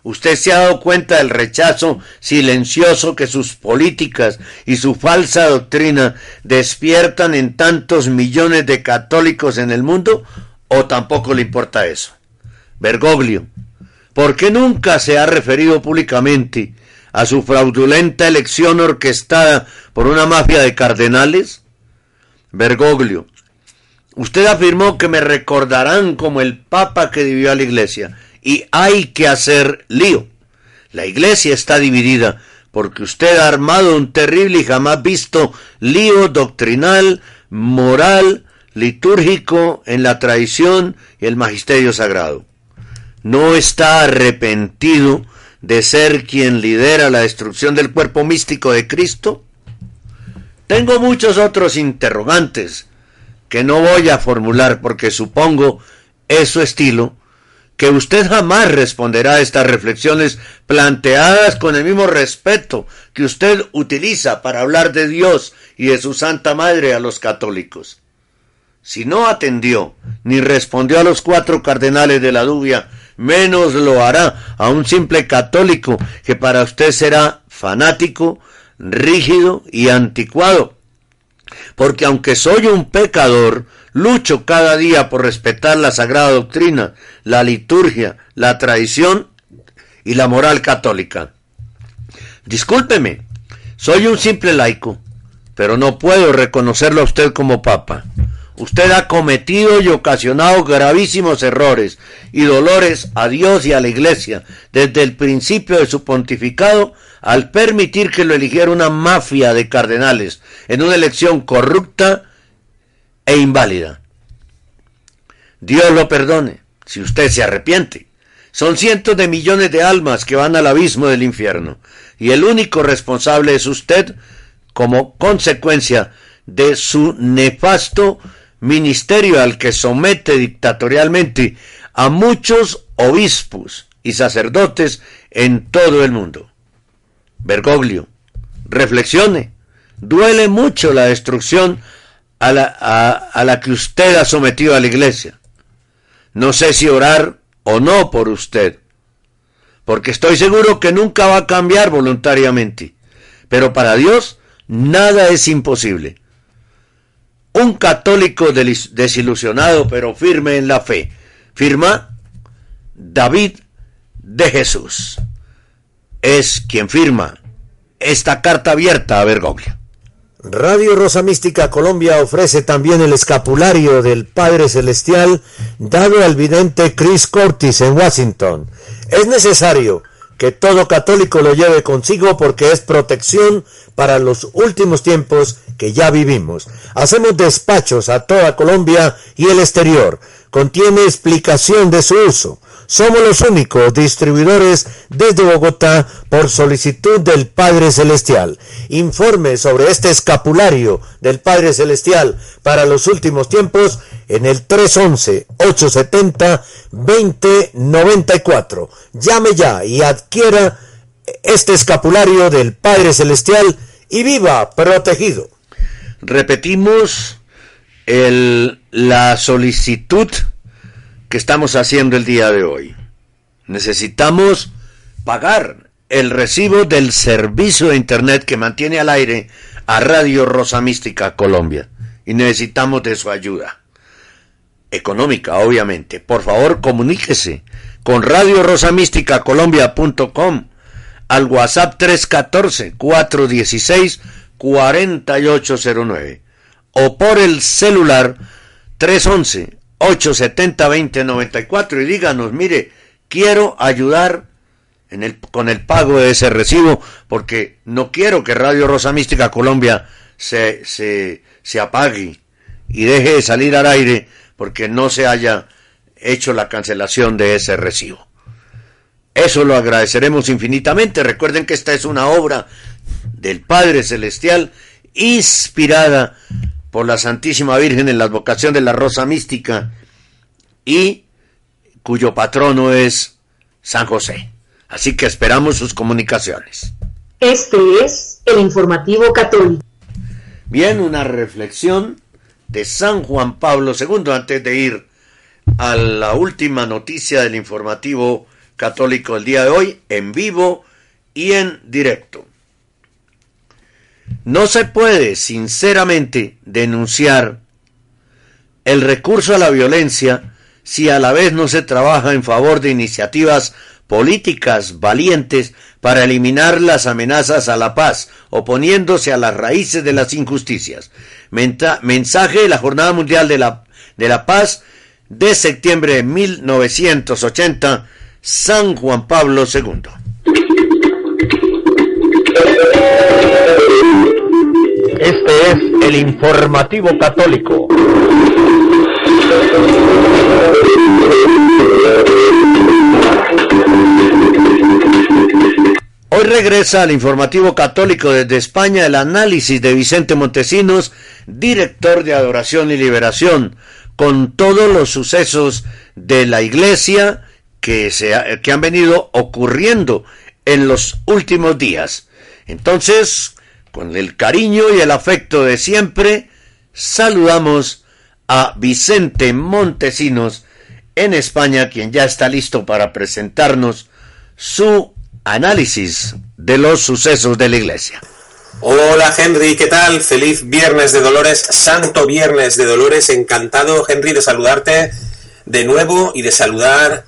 usted se ha dado cuenta del rechazo silencioso que sus políticas y su falsa doctrina despiertan en tantos millones de católicos en el mundo, o tampoco le importa eso. Bergoglio, ¿por qué nunca se ha referido públicamente a su fraudulenta elección orquestada por una mafia de cardenales? Bergoglio, Usted afirmó que me recordarán como el papa que dividió a la iglesia y hay que hacer lío. La iglesia está dividida porque usted ha armado un terrible y jamás visto lío doctrinal, moral, litúrgico en la tradición y el magisterio sagrado. No está arrepentido de ser quien lidera la destrucción del cuerpo místico de Cristo. Tengo muchos otros interrogantes que no voy a formular porque supongo es su estilo, que usted jamás responderá a estas reflexiones planteadas con el mismo respeto que usted utiliza para hablar de Dios y de su Santa Madre a los católicos. Si no atendió ni respondió a los cuatro cardenales de la dubia, menos lo hará a un simple católico que para usted será fanático, rígido y anticuado porque aunque soy un pecador, lucho cada día por respetar la sagrada doctrina, la liturgia, la tradición y la moral católica. Discúlpeme, soy un simple laico, pero no puedo reconocerlo a usted como papa. Usted ha cometido y ocasionado gravísimos errores y dolores a Dios y a la Iglesia desde el principio de su pontificado al permitir que lo eligiera una mafia de cardenales en una elección corrupta e inválida. Dios lo perdone si usted se arrepiente. Son cientos de millones de almas que van al abismo del infierno y el único responsable es usted como consecuencia de su nefasto ministerio al que somete dictatorialmente a muchos obispos y sacerdotes en todo el mundo. Bergoglio, reflexione. Duele mucho la destrucción a la, a la que usted ha sometido a la iglesia. No sé si orar o no por usted, porque estoy seguro que nunca va a cambiar voluntariamente. Pero para Dios nada es imposible. Un católico desilusionado pero firme en la fe. Firma David de Jesús. Es quien firma esta carta abierta a Bergoglio. Radio Rosa Mística Colombia ofrece también el escapulario del Padre Celestial dado al vidente Chris Cortis en Washington. Es necesario que todo católico lo lleve consigo porque es protección para los últimos tiempos que ya vivimos. Hacemos despachos a toda Colombia y el exterior. Contiene explicación de su uso somos los únicos distribuidores desde Bogotá por solicitud del Padre Celestial. Informe sobre este escapulario del Padre Celestial para los últimos tiempos en el 311-870-2094. Llame ya y adquiera este escapulario del Padre Celestial y viva protegido. Repetimos la solicitud que estamos haciendo el día de hoy. Necesitamos pagar el recibo del servicio de Internet que mantiene al aire a Radio Rosa Mística Colombia. Y necesitamos de su ayuda. Económica, obviamente. Por favor, comuníquese con Radio Rosa Mística Colombia.com al WhatsApp 314-416-4809 o por el celular 311 870-2094 y díganos, mire, quiero ayudar con el pago de ese recibo porque no quiero que Radio Rosa Mística Colombia se, se, se apague y deje de salir al aire porque no se haya hecho la cancelación de ese recibo. Eso lo agradeceremos infinitamente. Recuerden que esta es una obra del Padre Celestial inspirada por la Santísima Virgen en la advocación de la Rosa Mística y cuyo patrono es San José. Así que esperamos sus comunicaciones. Este es el informativo católico. Bien, una reflexión de San Juan Pablo II antes de ir a la última noticia del informativo católico del día de hoy, en vivo y en directo. No se puede, sinceramente, denunciar el recurso a la violencia si a la vez no se trabaja en favor de iniciativas políticas valientes para eliminar las amenazas a la paz, oponiéndose a las raíces de las injusticias. mensaje de la Jornada Mundial de la, de la Paz de septiembre de 1980, San Juan Pablo II. Este es el informativo católico. Hoy regresa al informativo católico desde España el análisis de Vicente Montesinos, director de Adoración y Liberación, con todos los sucesos de la iglesia que, se que han venido ocurriendo en los últimos días. Entonces, con el cariño y el afecto de siempre, saludamos a Vicente Montesinos en España, quien ya está listo para presentarnos su análisis de los sucesos de la iglesia. Hola Henry, ¿qué tal? Feliz Viernes de Dolores, Santo Viernes de Dolores, encantado Henry de saludarte de nuevo y de saludar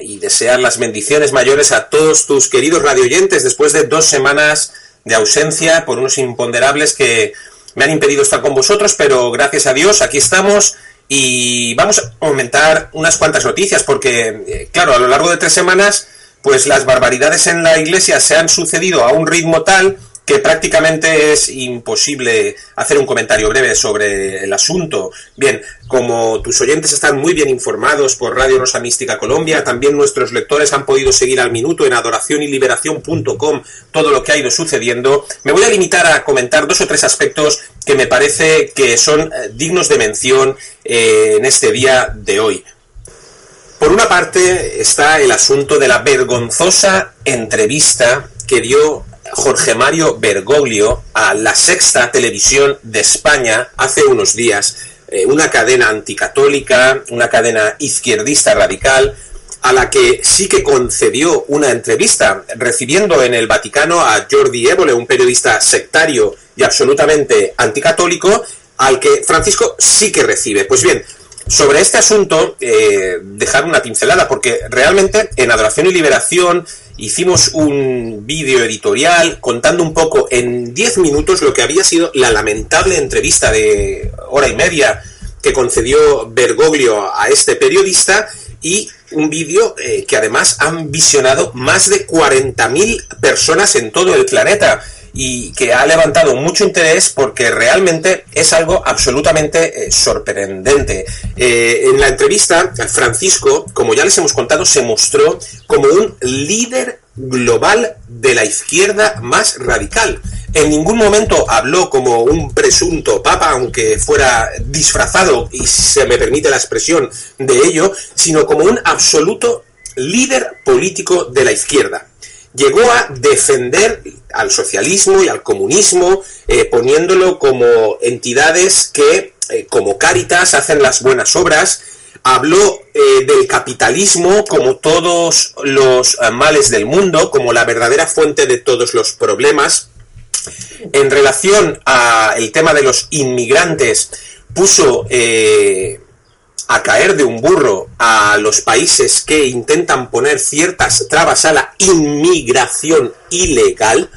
y desear las bendiciones mayores a todos tus queridos radioyentes después de dos semanas de ausencia por unos imponderables que me han impedido estar con vosotros, pero gracias a Dios aquí estamos y vamos a aumentar unas cuantas noticias porque, eh, claro, a lo largo de tres semanas pues las barbaridades en la iglesia se han sucedido a un ritmo tal que prácticamente es imposible hacer un comentario breve sobre el asunto. Bien, como tus oyentes están muy bien informados por Radio Rosa Mística Colombia, también nuestros lectores han podido seguir al minuto en adoracionyLiberación.com todo lo que ha ido sucediendo, me voy a limitar a comentar dos o tres aspectos que me parece que son eh, dignos de mención eh, en este día de hoy. Por una parte está el asunto de la vergonzosa entrevista que dio Jorge Mario Bergoglio a la sexta televisión de España hace unos días, eh, una cadena anticatólica, una cadena izquierdista radical, a la que sí que concedió una entrevista, recibiendo en el Vaticano a Jordi Évole, un periodista sectario y absolutamente anticatólico, al que Francisco sí que recibe. Pues bien, sobre este asunto, eh, dejar una pincelada, porque realmente en Adoración y Liberación hicimos un vídeo editorial contando un poco en 10 minutos lo que había sido la lamentable entrevista de hora y media que concedió Bergoglio a este periodista y un vídeo eh, que además han visionado más de 40.000 personas en todo el planeta y que ha levantado mucho interés porque realmente es algo absolutamente eh, sorprendente. Eh, en la entrevista, Francisco, como ya les hemos contado, se mostró como un líder global de la izquierda más radical. En ningún momento habló como un presunto papa, aunque fuera disfrazado, y se me permite la expresión de ello, sino como un absoluto líder político de la izquierda llegó a defender al socialismo y al comunismo, eh, poniéndolo como entidades que, eh, como Cáritas, hacen las buenas obras. Habló eh, del capitalismo como todos los males del mundo, como la verdadera fuente de todos los problemas. En relación al tema de los inmigrantes, puso a caer de un burro a los países que intentan poner ciertas trabas a la inmigración ilegal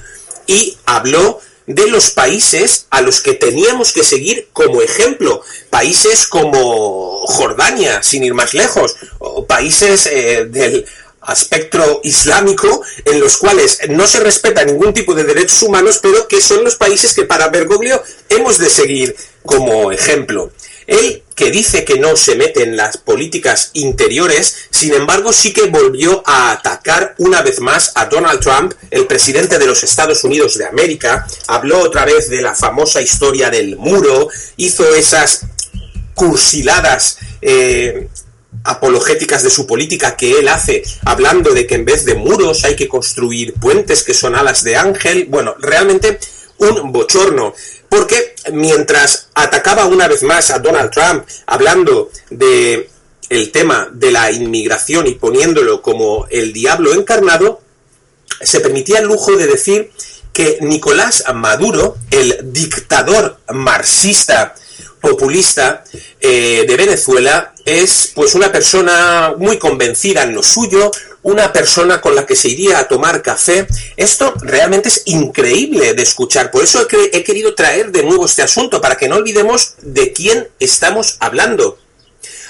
y habló de los países a los que teníamos que seguir como ejemplo. Países como Jordania, sin ir más lejos, o países eh, del aspecto islámico en los cuales no se respeta ningún tipo de derechos humanos, pero que son los países que para Bergoglio hemos de seguir como ejemplo. Él, que dice que no se mete en las políticas interiores, sin embargo sí que volvió a atacar una vez más a Donald Trump, el presidente de los Estados Unidos de América, habló otra vez de la famosa historia del muro, hizo esas cursiladas eh, apologéticas de su política que él hace, hablando de que en vez de muros hay que construir puentes que son alas de ángel. Bueno, realmente un bochorno porque mientras atacaba una vez más a Donald Trump hablando de el tema de la inmigración y poniéndolo como el diablo encarnado, se permitía el lujo de decir que Nicolás Maduro, el dictador marxista populista eh, de Venezuela, es pues una persona muy convencida en lo suyo, una persona con la que se iría a tomar café. Esto realmente es increíble de escuchar. Por eso he, querido traer de nuevo este asunto, para que no olvidemos de quién estamos hablando.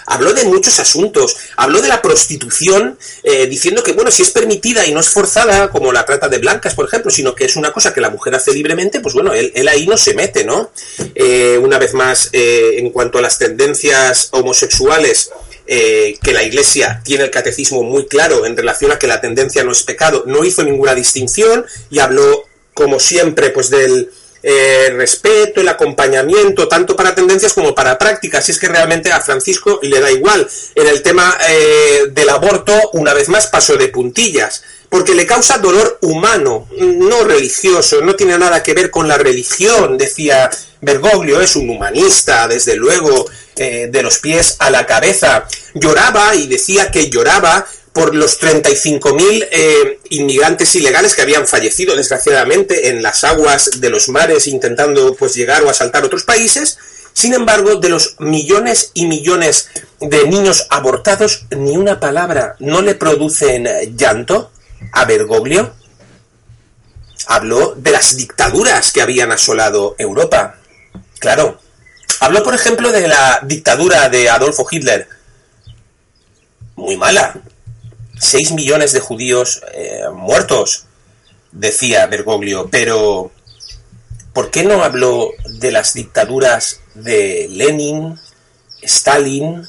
habló de muchos asuntos, habló de la prostitución, eh, diciendo que, bueno, si es permitida y no es forzada, como la trata de blancas, por ejemplo, sino que es una cosa que la mujer hace libremente, pues bueno, él, ahí no se mete, ¿no? Eh, una vez más, eh, en cuanto a las tendencias homosexuales, que la Iglesia tiene el catecismo muy claro en relación a que la tendencia no es pecado, no hizo ninguna distinción y habló, como siempre, pues del eh, respeto, el acompañamiento, tanto para tendencias como para prácticas. Y es que realmente a Francisco le da igual. En el tema eh, del aborto, una vez más, pasó de puntillas. Porque le causa dolor humano, no religioso, no tiene nada que ver con la religión, decía Bergoglio, es un humanista, desde luego, eh, de los pies a la cabeza. Lloraba y decía que lloraba por los 35.000 eh, inmigrantes ilegales que habían fallecido desgraciadamente en las aguas de los mares intentando pues llegar o asaltar otros países. Sin embargo, de los millones y millones de niños abortados, ni una palabra no le producen llanto a Bergoglio. Habló de las dictaduras que habían asolado Europa. Claro. Habló, por ejemplo, de la dictadura de Adolfo Hitler. Muy mala, 6 millones de judíos eh, muertos, decía Bergoglio, pero ¿por qué no habló de las dictaduras de Lenin, Stalin,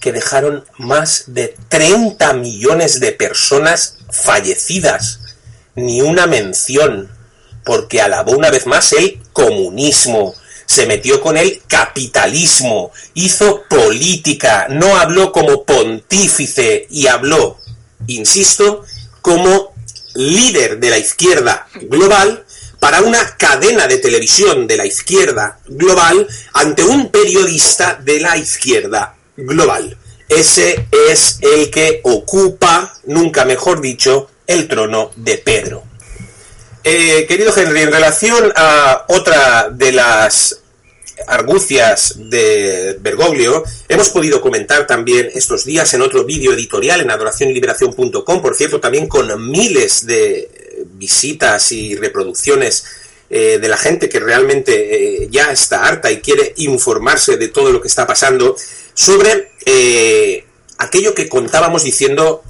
que dejaron más de 30 millones de personas fallecidas? Ni una mención, porque alabó una vez más el comunismo, se metió con el capitalismo, hizo política, no habló como pontífice y habló, insisto, como líder de la izquierda global para una cadena de televisión de la izquierda global ante un periodista de la izquierda global. Ese es el que ocupa, nunca mejor dicho, el trono de Pedro. Eh, querido Henry, en relación a otra de las argucias de Bergoglio, hemos podido comentar también estos días en otro vídeo editorial en adoracionyliberación.com, por cierto, también con miles de visitas y reproducciones eh, de la gente que realmente eh, ya está harta y quiere informarse de todo lo que está pasando, sobre eh, aquello que contábamos diciendo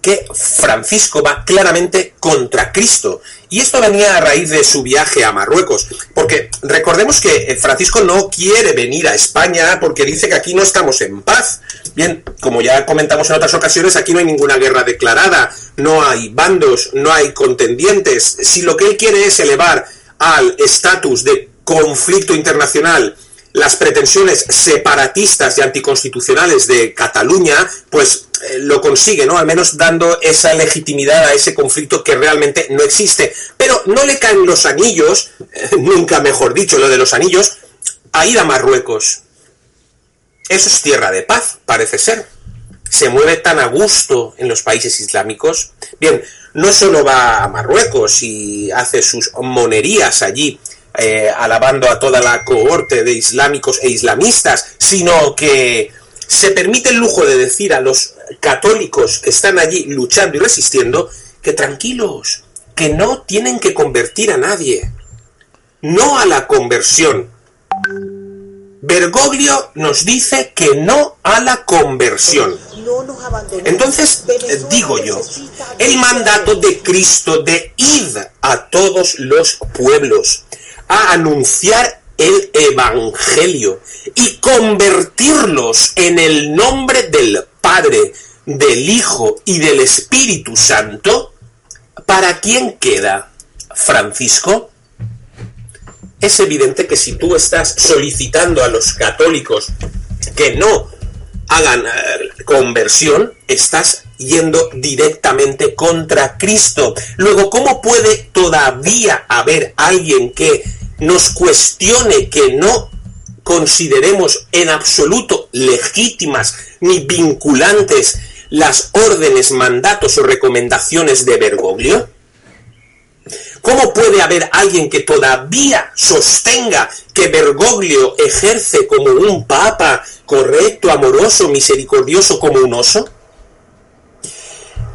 que Francisco va claramente contra Cristo. Y esto venía a raíz de su viaje a Marruecos, porque recordemos que Francisco no quiere venir a España porque dice que aquí no estamos en paz. Bien, como ya comentamos en otras ocasiones, aquí no hay ninguna guerra declarada, no hay bandos, no hay contendientes. Si lo que él quiere es elevar al estatus de conflicto internacional las pretensiones separatistas y anticonstitucionales de Cataluña, pues eh, lo consigue, ¿no? Al menos dando esa legitimidad a ese conflicto que realmente no existe. Pero no le caen los anillos, nunca mejor dicho lo de los anillos, a ir a Marruecos. Eso es tierra de paz, parece ser. Se mueve tan a gusto en los países islámicos. Bien, no solo va a Marruecos y hace sus monerías allí, eh, alabando a toda la cohorte de islámicos e islamistas, sino que se permite el lujo de decir a los católicos que están allí luchando y resistiendo que tranquilos, que no tienen que convertir a nadie, no a la conversión. Bergoglio nos dice que no a la conversión. Entonces, digo yo, el mandato de Cristo de id a todos los pueblos, a anunciar el Evangelio y convertirlos en el nombre del Padre, del Hijo y del Espíritu Santo, ¿para quién queda Francisco? Es evidente que si tú estás solicitando a los católicos que no hagan eh, conversión, estás yendo directamente contra Cristo. Luego, ¿cómo puede todavía haber alguien que nos cuestione que no consideremos en absoluto legítimas ni vinculantes las órdenes, mandatos o recomendaciones de Bergoglio? ¿Cómo puede haber alguien que todavía sostenga que Bergoglio ejerce como un papa correcto, amoroso, misericordioso como un oso?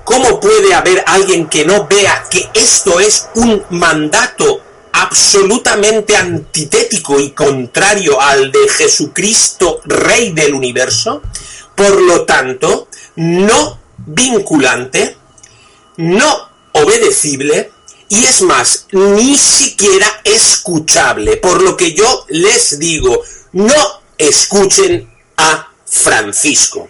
¿Cómo puede haber alguien que no vea que esto es un mandato absolutamente antitético y contrario al de Jesucristo, Rey del universo, por lo tanto, no vinculante, no obedecible, y es más, ni siquiera escuchable, por lo que yo les digo, no escuchen a Francisco.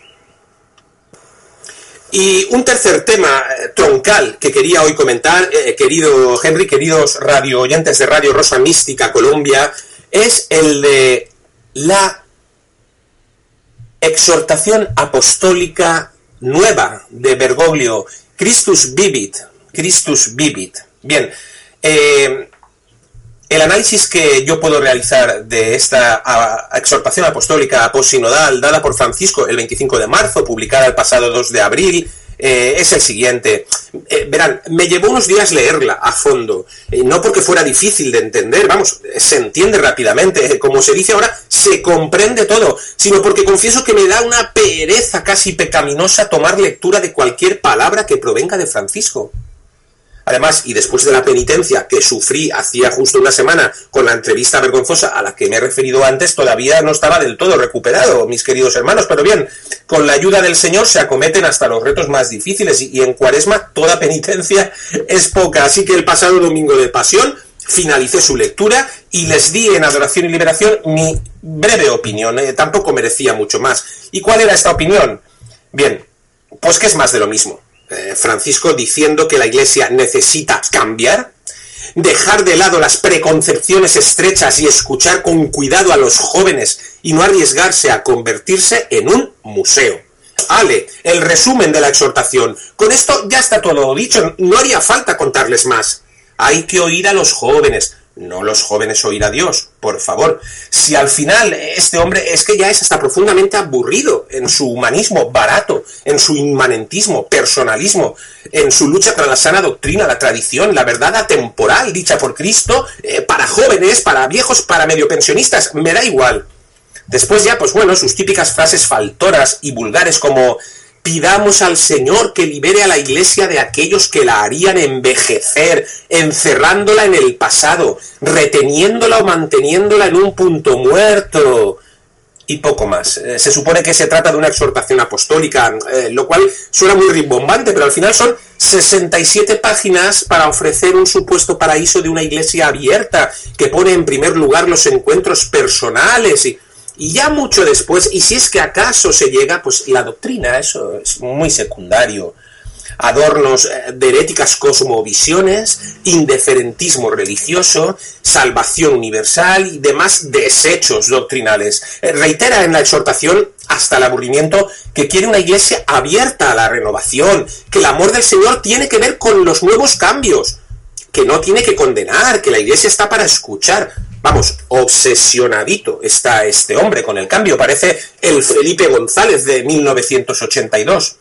Y un tercer tema eh, troncal que quería hoy comentar, eh, querido Henry, queridos radio oyentes de Radio Rosa Mística Colombia, es el de la exhortación apostólica nueva de Bergoglio, Christus Vivit, Christus Vivit. Bien, eh, el análisis que yo puedo realizar de esta exhortación apostólica posinodal dada por Francisco el 25 de marzo, publicada el pasado 2 de abril, eh, es el siguiente. Eh, verán, me llevó unos días leerla a fondo, no porque fuera difícil de entender, vamos, se entiende rápidamente, como se dice ahora, se comprende todo, sino porque confieso que me da una pereza casi pecaminosa tomar lectura de cualquier palabra que provenga de Francisco. Además, y después de la penitencia que sufrí hacía justo una semana con la entrevista vergonzosa a la que me he referido antes, todavía no estaba del todo recuperado, mis queridos hermanos. Pero bien, con la ayuda del Señor se acometen hasta los retos más difíciles y, en cuaresma toda penitencia es poca. Así que el pasado domingo de pasión finalicé su lectura y les di en adoración y liberación mi breve opinión. Eh, tampoco merecía mucho más. ¿Y cuál era esta opinión? Bien, pues que es más de lo mismo. Eh, Francisco diciendo que la Iglesia necesita cambiar, dejar de lado las preconcepciones estrechas y escuchar con cuidado a los jóvenes y no arriesgarse a convertirse en un museo. Ale, el resumen de la exhortación. Con esto ya está todo dicho, no haría falta contarles más. Hay que oír a los jóvenes, no los jóvenes oír a Dios, por favor. Si al final este hombre es que ya es hasta profundamente aburrido en su humanismo barato, en su inmanentismo, personalismo, en su lucha para la sana doctrina, la tradición, la verdad atemporal dicha por Cristo, eh, para jóvenes, para viejos, para medio pensionistas, me da igual. Después ya, pues bueno, sus típicas frases faltoras y vulgares como Pidamos al Señor que libere a la Iglesia de aquellos que la harían envejecer, encerrándola en el pasado, reteniéndola o manteniéndola en un punto muerto. Y poco más. Eh, se supone que se trata de una exhortación apostólica, eh, lo cual suena muy rimbombante, pero al final son 67 páginas para ofrecer un supuesto paraíso de una iglesia abierta, que pone en primer lugar los encuentros personales y y ya mucho después, y si es que acaso se llega, pues la doctrina, eso es muy secundario. Adornos eh, de heréticas cosmovisiones, indiferentismo religioso, salvación universal y demás desechos doctrinales. Eh, reitera en la exhortación hasta el aburrimiento que quiere una iglesia abierta a la renovación, que el amor del Señor tiene que ver con los nuevos cambios, que no tiene que condenar, que la iglesia está para escuchar, Vamos, obsesionadito está este hombre con el cambio. Parece el Felipe González de 1982.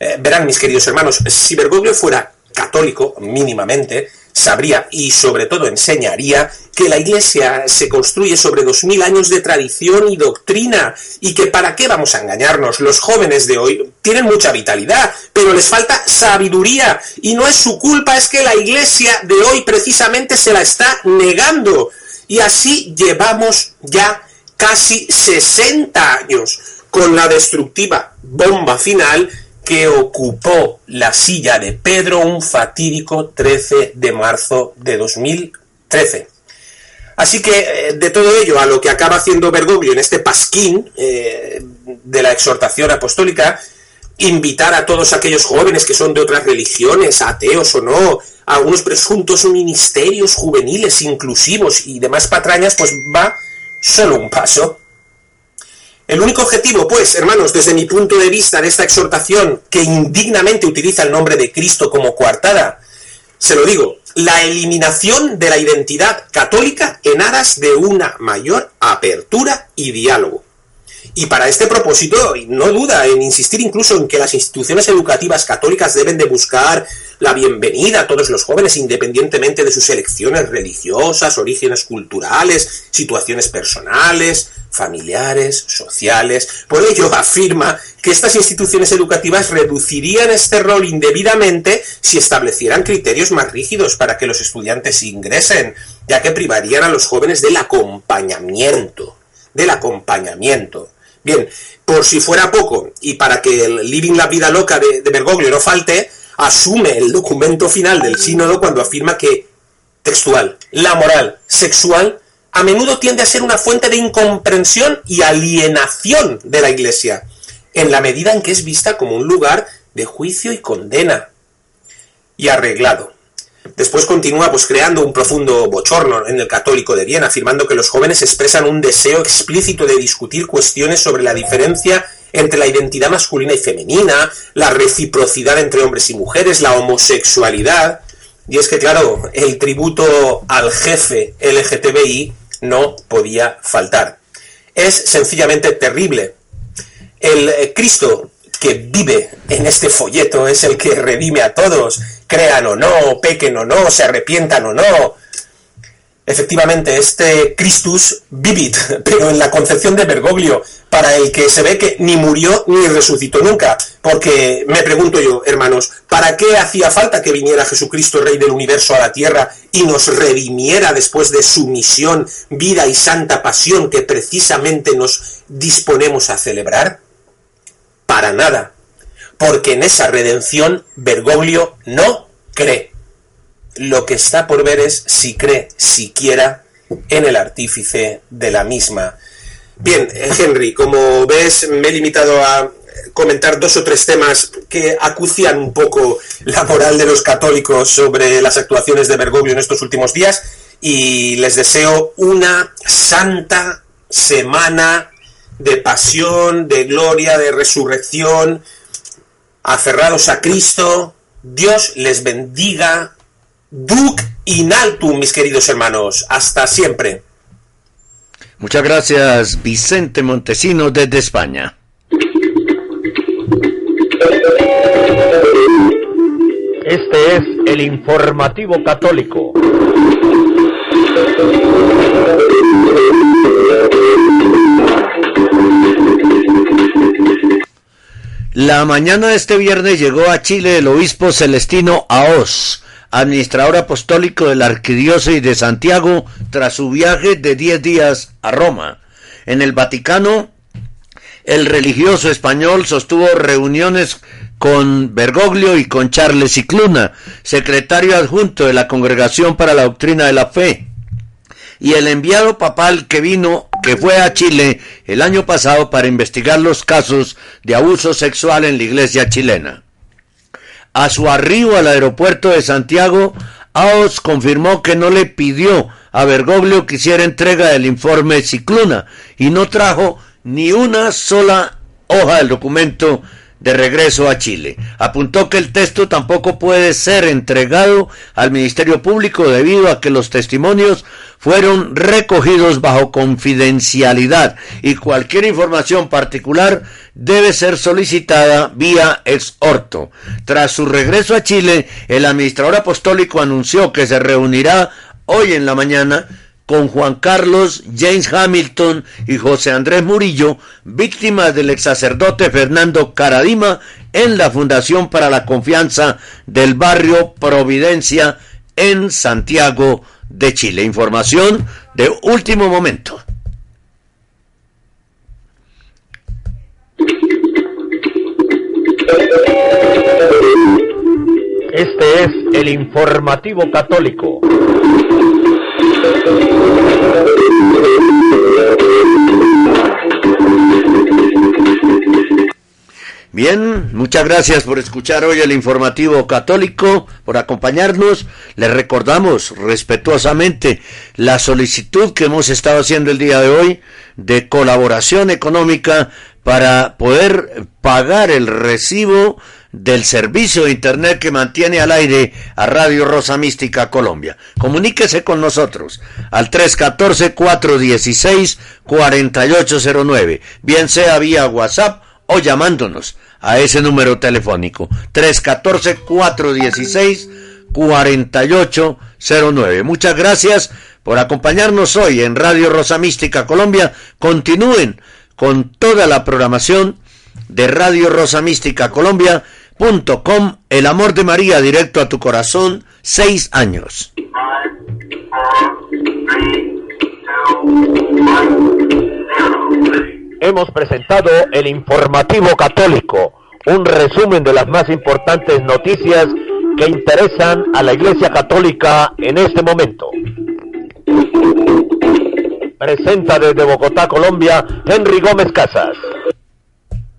Eh, verán, mis queridos hermanos, si Bergoglio fuera católico, mínimamente, sabría y sobre todo enseñaría que la Iglesia se construye sobre dos mil años de tradición y doctrina y que para qué vamos a engañarnos, los jóvenes de hoy tienen mucha vitalidad, pero les falta sabiduría y no es su culpa, es que la Iglesia de hoy precisamente se la está negando. Y así llevamos ya casi 60 años con la destructiva bomba final que ocupó la silla de Pedro un fatídico 13 de marzo de 2013. Así que eh, de todo ello a lo que acaba haciendo Bergoglio en este pasquín eh, de la exhortación apostólica, invitar a todos aquellos jóvenes que son de otras religiones, ateos o no, algunos presuntos ministerios juveniles inclusivos y demás patrañas, pues va solo un paso. El único objetivo, pues, hermanos, desde mi punto de vista de esta exhortación que indignamente utiliza el nombre de Cristo como coartada, se lo digo, la eliminación de la identidad católica en aras de una mayor apertura y diálogo. Y para este propósito, no duda en insistir incluso en que las instituciones educativas católicas deben de buscar la bienvenida a todos los jóvenes independientemente de sus elecciones religiosas, orígenes culturales, situaciones personales, familiares, sociales. Por ello afirma que estas instituciones educativas reducirían este rol indebidamente si establecieran criterios más rígidos para que los estudiantes ingresen, ya que privarían a los jóvenes del acompañamiento, del acompañamiento. Bien, por si fuera poco, y para que el Living la Vida Loca de, de Bergoglio no falte, asume el documento final del sínodo cuando afirma que, textual, la moral sexual a menudo tiende a ser una fuente de incomprensión y alienación de la Iglesia, en la medida en que es vista como un lugar de juicio y condena. Y arreglado. Después continúa pues creando un profundo bochorno en el católico de Viena, afirmando que los jóvenes expresan un deseo explícito de discutir cuestiones sobre la diferencia entre la identidad masculina y femenina, la reciprocidad entre hombres y mujeres, la homosexualidad. Y es que, claro, el tributo al jefe LGTBI no podía faltar. Es sencillamente terrible. El eh, Cristo que vive en este folleto es el que redime a todos, crean o no, pequen o no, se arrepientan o no. Efectivamente, este Christus vivit, pero en la concepción de Bergoglio, para el que se ve que ni murió ni resucitó nunca. Porque me pregunto yo, hermanos, ¿para qué hacía falta que viniera Jesucristo, Rey del universo, a la tierra y nos redimiera después de su misión, vida y santa pasión que precisamente nos disponemos a celebrar? Para nada. Porque en esa redención Bergoglio no cree. Lo que está por ver es si cree siquiera en el artífice de la misma. Bien, Henry, como ves, me he limitado a comentar dos o tres temas que acucian un poco la moral de los católicos sobre las actuaciones de Bergoglio en estos últimos días y les deseo una santa semana de pasión, de gloria, de resurrección, aferrados a Cristo. Dios les bendiga. Duc in altum, mis queridos hermanos. Hasta siempre. Muchas gracias, Vicente Montesino desde España. Este es el informativo católico. La mañana de este viernes llegó a Chile el obispo Celestino Aos, administrador apostólico de la Arquidiócesis de Santiago, tras su viaje de 10 días a Roma. En el Vaticano, el religioso español sostuvo reuniones con Bergoglio y con Charles Cicluna, secretario adjunto de la Congregación para la Doctrina de la Fe, y el enviado papal que vino, que fue a Chile el año pasado para investigar los casos de abuso sexual en la iglesia chilena. A su arribo al aeropuerto de Santiago, Aos confirmó que no le pidió a Bergoglio que hiciera entrega del informe Cicluna y no trajo ni una sola hoja del documento de regreso a Chile. Apuntó que el texto tampoco puede ser entregado al Ministerio Público debido a que los testimonios fueron recogidos bajo confidencialidad y cualquier información particular debe ser solicitada vía exhorto. Tras su regreso a Chile, el administrador apostólico anunció que se reunirá hoy en la mañana con Juan Carlos, James Hamilton y José Andrés Murillo, víctimas del ex sacerdote Fernando Caradima en la Fundación para la Confianza del barrio Providencia en Santiago de Chile. Información de último momento. Este es el informativo católico. Bien, muchas gracias por escuchar hoy el informativo católico, por acompañarnos. Les recordamos respetuosamente la solicitud que hemos estado haciendo el día de hoy de colaboración económica para poder pagar el recibo del servicio de Internet que mantiene al aire a Radio Rosa Mística Colombia. Comuníquese con nosotros al 314-416-4809, bien sea vía WhatsApp o llamándonos a ese número telefónico 314-416-4809. Muchas gracias por acompañarnos hoy en Radio Rosa Mística Colombia. Continúen con toda la programación de Radio Rosa Mística El amor de María directo a tu corazón, seis años. Hemos presentado el informativo católico, un resumen de las más importantes noticias que interesan a la Iglesia Católica en este momento. Presenta desde Bogotá, Colombia, Henry Gómez Casas.